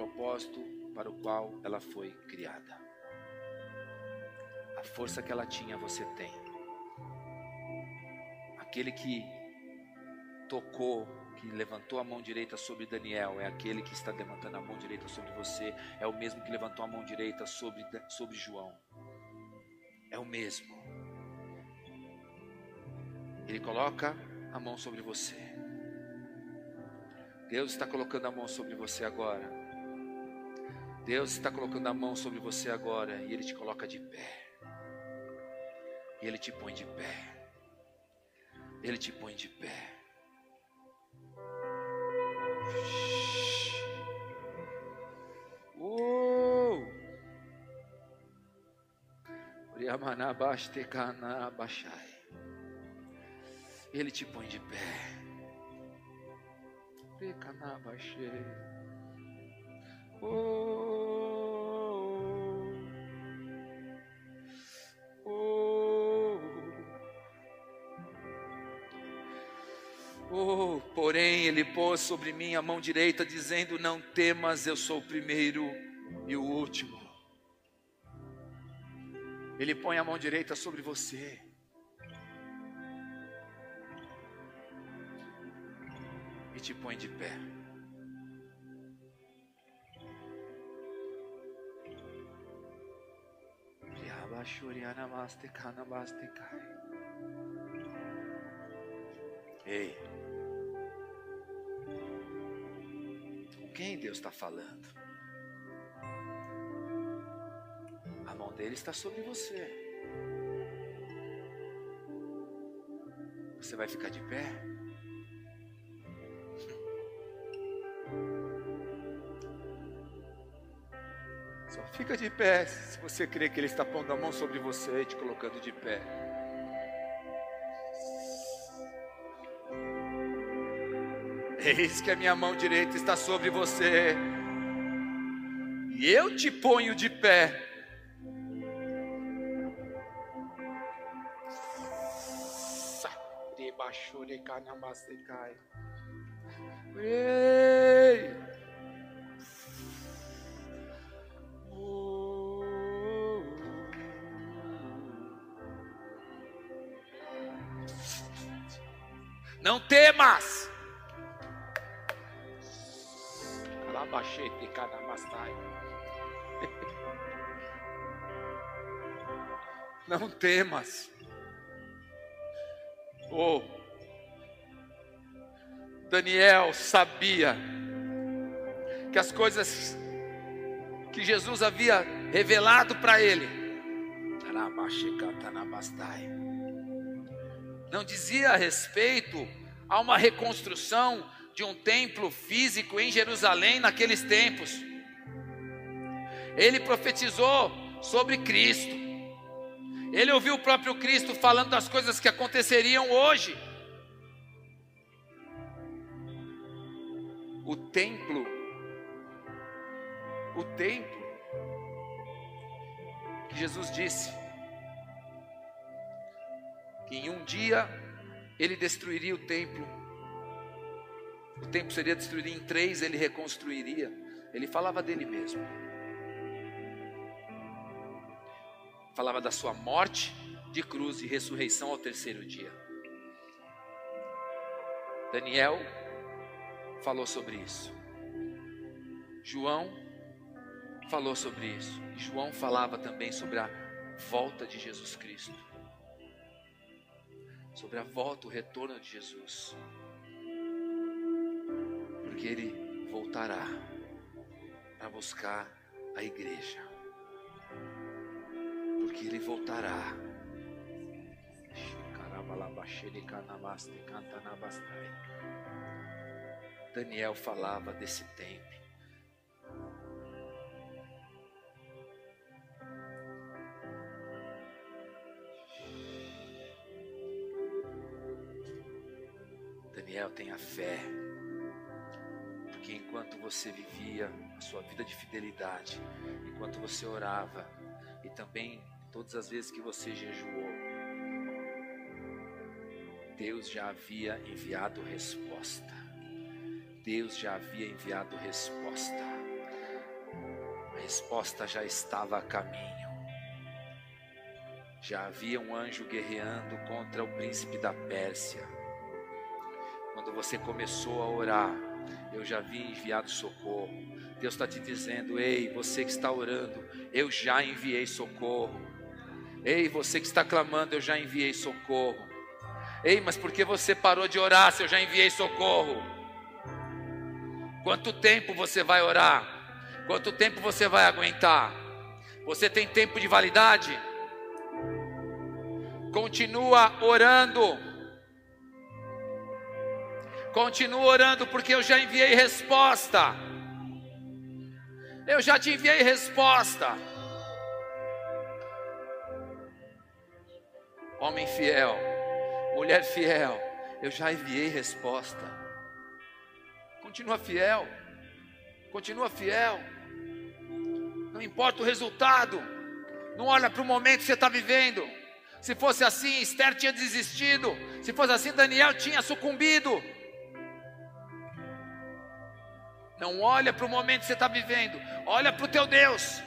propósito para o qual ela foi criada. A força que ela tinha, você tem. Aquele que tocou que levantou a mão direita sobre Daniel é aquele que está levantando a mão direita sobre você, é o mesmo que levantou a mão direita sobre, sobre João. É o mesmo. Ele coloca a mão sobre você. Deus está colocando a mão sobre você agora. Deus está colocando a mão sobre você agora e Ele te coloca de pé. E Ele te põe de pé. Ele te põe de pé. Oh! Ele te põe de pé. Oh, porém, ele pôs sobre mim a mão direita, dizendo: Não temas, eu sou o primeiro e o último. Ele põe a mão direita sobre você. E te põe de pé. Ei. quem Deus está falando? A mão dele está sobre você. Você vai ficar de pé? Fica de pé se você crê que Ele está pondo a mão sobre você e te colocando de pé. Eis que a minha mão direita está sobre você, e eu te ponho de pé. Ei! Não temas. Canamastai. [LAUGHS] Não temas. Oh, Daniel sabia que as coisas que Jesus havia revelado para ele não dizia respeito a uma reconstrução de um templo físico em Jerusalém naqueles tempos. Ele profetizou sobre Cristo. Ele ouviu o próprio Cristo falando das coisas que aconteceriam hoje. O templo, o templo, que Jesus disse que em um dia ele destruiria o templo, o templo seria destruído em três, ele reconstruiria. Ele falava dele mesmo. falava da sua morte de cruz e ressurreição ao terceiro dia. Daniel falou sobre isso. João falou sobre isso. João falava também sobre a volta de Jesus Cristo. Sobre a volta, o retorno de Jesus. Porque ele voltará para buscar a igreja porque ele voltará. Daniel falava desse tempo. Daniel tenha fé, porque enquanto você vivia a sua vida de fidelidade, enquanto você orava e também todas as vezes que você jejuou, Deus já havia enviado resposta. Deus já havia enviado resposta. A resposta já estava a caminho. Já havia um anjo guerreando contra o príncipe da Pérsia. Você começou a orar, eu já havia enviado socorro. Deus está te dizendo: ei, você que está orando, eu já enviei socorro. Ei, você que está clamando, eu já enviei socorro. Ei, mas por que você parou de orar se eu já enviei socorro? Quanto tempo você vai orar? Quanto tempo você vai aguentar? Você tem tempo de validade? Continua orando. Continua orando, porque eu já enviei resposta. Eu já te enviei resposta. Homem fiel, mulher fiel, eu já enviei resposta. Continua fiel, continua fiel. Não importa o resultado, não olha para o momento que você está vivendo. Se fosse assim, Esther tinha desistido. Se fosse assim, Daniel tinha sucumbido. Não olha para o momento que você está vivendo, olha para o teu Deus.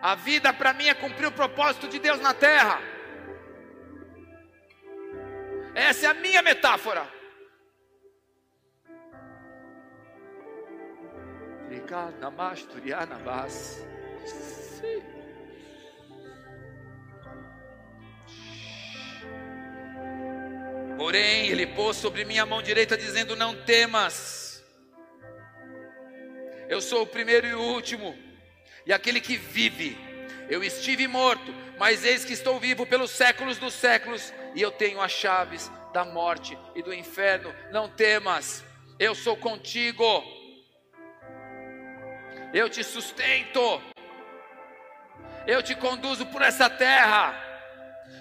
A vida para mim é cumprir o propósito de Deus na terra. Essa é a minha metáfora. Porém, ele pôs sobre minha mão direita, dizendo: Não temas, eu sou o primeiro e o último e aquele que vive. Eu estive morto, mas eis que estou vivo pelos séculos dos séculos, e eu tenho as chaves da morte e do inferno. Não temas, eu sou contigo. Eu te sustento. Eu te conduzo por essa terra.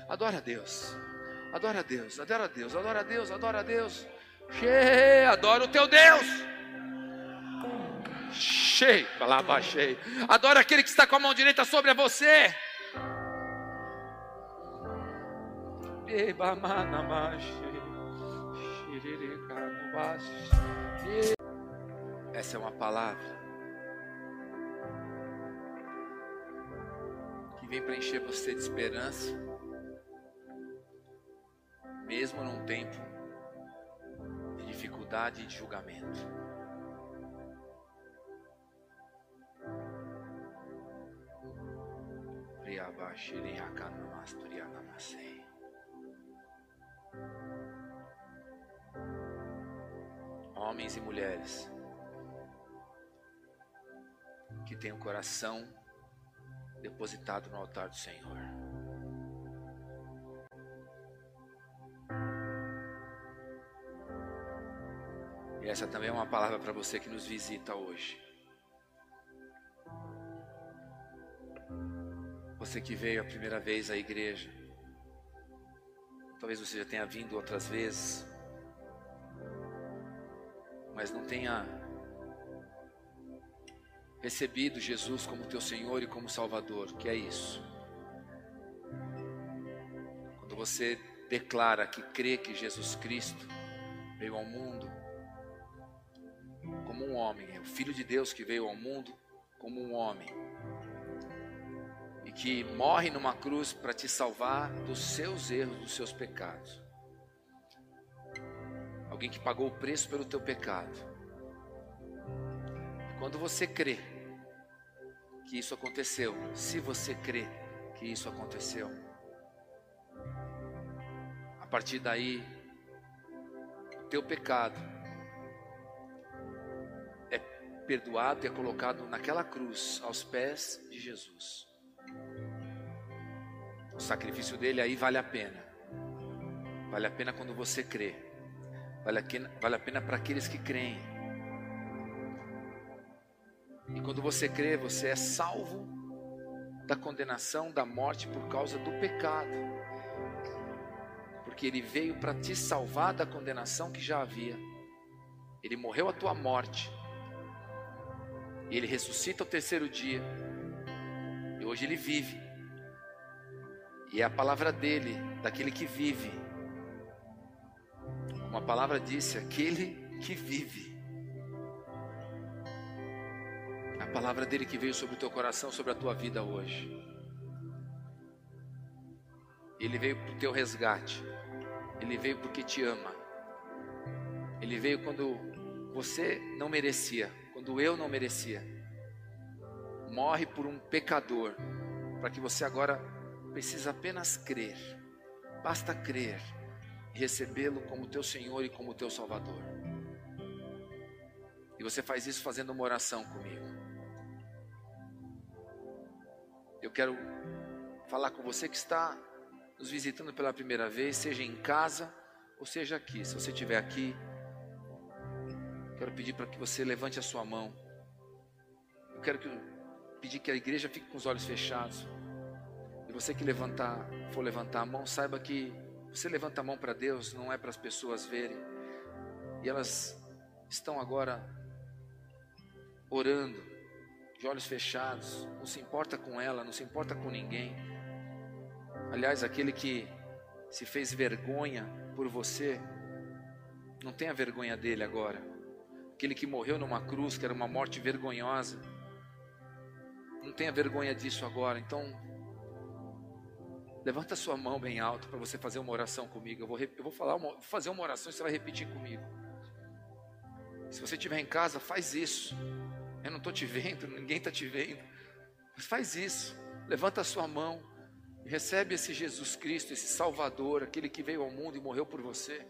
Adora a Deus. Adora a Deus, adora a Deus, adora a Deus, adora a Deus. Che, adora o teu Deus cheio, palavra cheio. Adora aquele que está com a mão direita sobre você. Essa é uma palavra que vem para encher você de esperança, mesmo num tempo de dificuldade e de julgamento. Homens e mulheres que têm o coração depositado no altar do Senhor. E essa também é uma palavra para você que nos visita hoje. Você que veio a primeira vez à igreja, talvez você já tenha vindo outras vezes, mas não tenha recebido Jesus como teu Senhor e como Salvador, que é isso. Quando você declara que crê que Jesus Cristo veio ao mundo homem, é o Filho de Deus que veio ao mundo como um homem e que morre numa cruz para te salvar dos seus erros, dos seus pecados. Alguém que pagou o preço pelo teu pecado. Quando você crê que isso aconteceu, se você crê que isso aconteceu, a partir daí, o teu pecado perdoado e é colocado naquela cruz, aos pés de Jesus. O sacrifício dele aí vale a pena. Vale a pena quando você crê. Vale a pena, vale pena para aqueles que creem. E quando você crê, você é salvo da condenação, da morte por causa do pecado. Porque ele veio para te salvar da condenação que já havia. Ele morreu a tua morte. E ele ressuscita ao terceiro dia. E hoje ele vive. E é a palavra dele, daquele que vive. Uma palavra disse: aquele que vive. a palavra dele que veio sobre o teu coração, sobre a tua vida hoje. Ele veio para o teu resgate. Ele veio porque te ama. Ele veio quando você não merecia, quando eu não merecia. Morre por um pecador, para que você agora precisa apenas crer. Basta crer e recebê-lo como teu Senhor e como teu Salvador. E você faz isso fazendo uma oração comigo. Eu quero falar com você que está nos visitando pela primeira vez, seja em casa ou seja aqui. Se você estiver aqui, quero pedir para que você levante a sua mão. Eu quero que, pedir que a igreja fique com os olhos fechados. E você que levantar, for levantar a mão, saiba que você levanta a mão para Deus, não é para as pessoas verem. E elas estão agora orando de olhos fechados, não se importa com ela, não se importa com ninguém. Aliás, aquele que se fez vergonha por você, não tenha vergonha dele agora. Aquele que morreu numa cruz, que era uma morte vergonhosa, não tenha vergonha disso agora. Então, levanta sua mão bem alto para você fazer uma oração comigo. Eu vou, eu vou falar uma, fazer uma oração e você vai repetir comigo. Se você estiver em casa, faz isso. Eu não estou te vendo, [LAUGHS] ninguém está te vendo. Mas faz isso. Levanta a sua mão. Recebe esse Jesus Cristo, esse Salvador, aquele que veio ao mundo e morreu por você.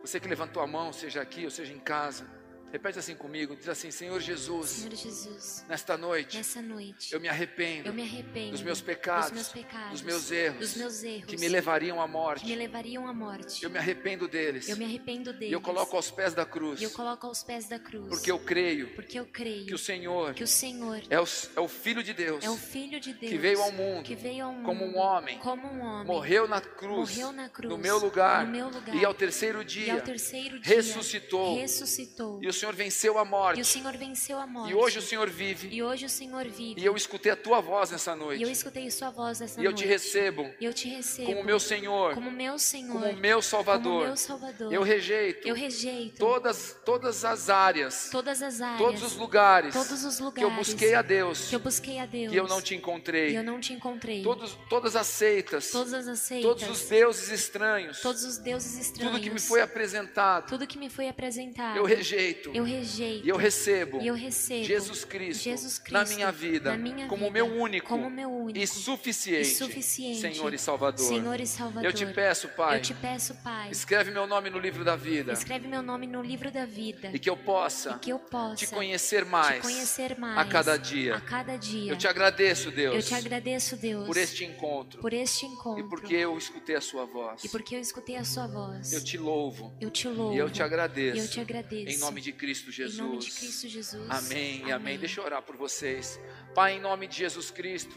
Você que levantou a mão, seja aqui ou seja em casa. Repete assim comigo, diz assim, Senhor Jesus, Senhor Jesus, nesta noite, nessa noite, eu me arrependo, eu me arrependo dos meus pecados, dos meus, pecados, dos meus erros, dos meus erros que me levariam à morte. que me levariam à morte. Eu me arrependo deles. Eu me arrependo deles. E eu coloco aos pés da cruz. E eu coloco aos pés da cruz. Porque eu creio. Porque eu creio. Que o Senhor. Que o Senhor. É o, é o filho de Deus. É o filho de Deus. Que veio ao mundo. Que veio ao mundo. Como um homem. Como um homem. Morreu na cruz. Morreu na cruz. No meu lugar. No meu lugar. E ao terceiro dia. E ao terceiro dia. Ressuscitou. Ressuscitou. E o Senhor venceu a E morte. o Senhor venceu a morte. E hoje o Senhor vive. E hoje o Senhor vive. E eu escutei a tua voz nessa E eu noite. escutei sua voz essa E eu noite. te recebo E eu te recebo. como meu Senhor, como meu Senhor. como meu como Salvador. meu Salvador. Eu rejeito Eu rejeito todas, todas as áreas, todas as áreas. todos os lugares todos os que eu lugares busquei a Deus que eu busquei a Deus. e eu não te E encontrei. eu não te encontrei. Todos, todas as seitas, todas as seitas. todos os deuses estranhos, todos os deuses estranhos. tudo que me foi apresentado, tudo que me foi apresentado. eu rejeito Eu rejeito. e eu recebo E eu recebo Jesus Cristo, Jesus na Cristo minha vida na minha como vida, meu único, como meu único e, suficiente, e suficiente Senhor e Salvador. Senhor e Salvador. Eu te peço, Pai, Eu te peço, Pai. escreve meu nome no livro da vida Escreve meu nome no livro da vida. e que eu possa que eu possa te conhecer mais, te conhecer mais a cada dia. A cada dia. Eu te agradeço, Deus, Eu te agradeço, Deus, por este encontro por este encontro e porque eu escutei a sua voz. e porque eu escutei a sua voz. Eu te louvo Eu te louvo. e eu te agradeço. Eu te agradeço. Em nome de Cristo Jesus. Em nome de Cristo Jesus. Amém, amém. amém. Deixa eu orar por vocês. Pai, em nome de Jesus Cristo,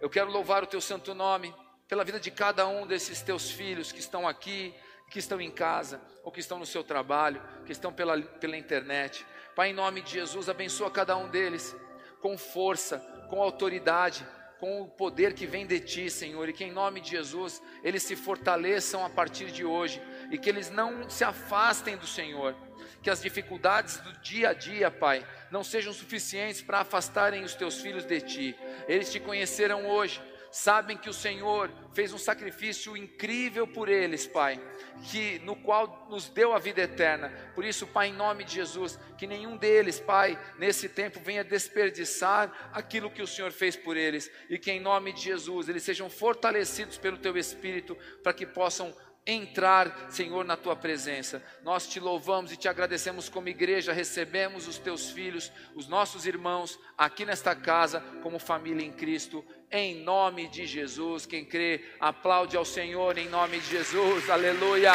eu quero louvar o teu santo nome pela vida de cada um desses teus filhos que estão aqui, que estão em casa, ou que estão no seu trabalho, que estão pela, pela internet. Pai, em nome de Jesus, abençoa cada um deles com força, com autoridade, com o poder que vem de ti, Senhor, e que em nome de Jesus eles se fortaleçam a partir de hoje e que eles não se afastem do Senhor, que as dificuldades do dia a dia, Pai, não sejam suficientes para afastarem os teus filhos de ti. Eles te conheceram hoje, sabem que o Senhor fez um sacrifício incrível por eles, Pai, que no qual nos deu a vida eterna. Por isso, Pai, em nome de Jesus, que nenhum deles, Pai, nesse tempo venha desperdiçar aquilo que o Senhor fez por eles e que em nome de Jesus eles sejam fortalecidos pelo teu espírito para que possam entrar, Senhor, na tua presença. Nós te louvamos e te agradecemos como igreja, recebemos os teus filhos, os nossos irmãos aqui nesta casa como família em Cristo, em nome de Jesus. Quem crê, aplaude ao Senhor em nome de Jesus. Aleluia.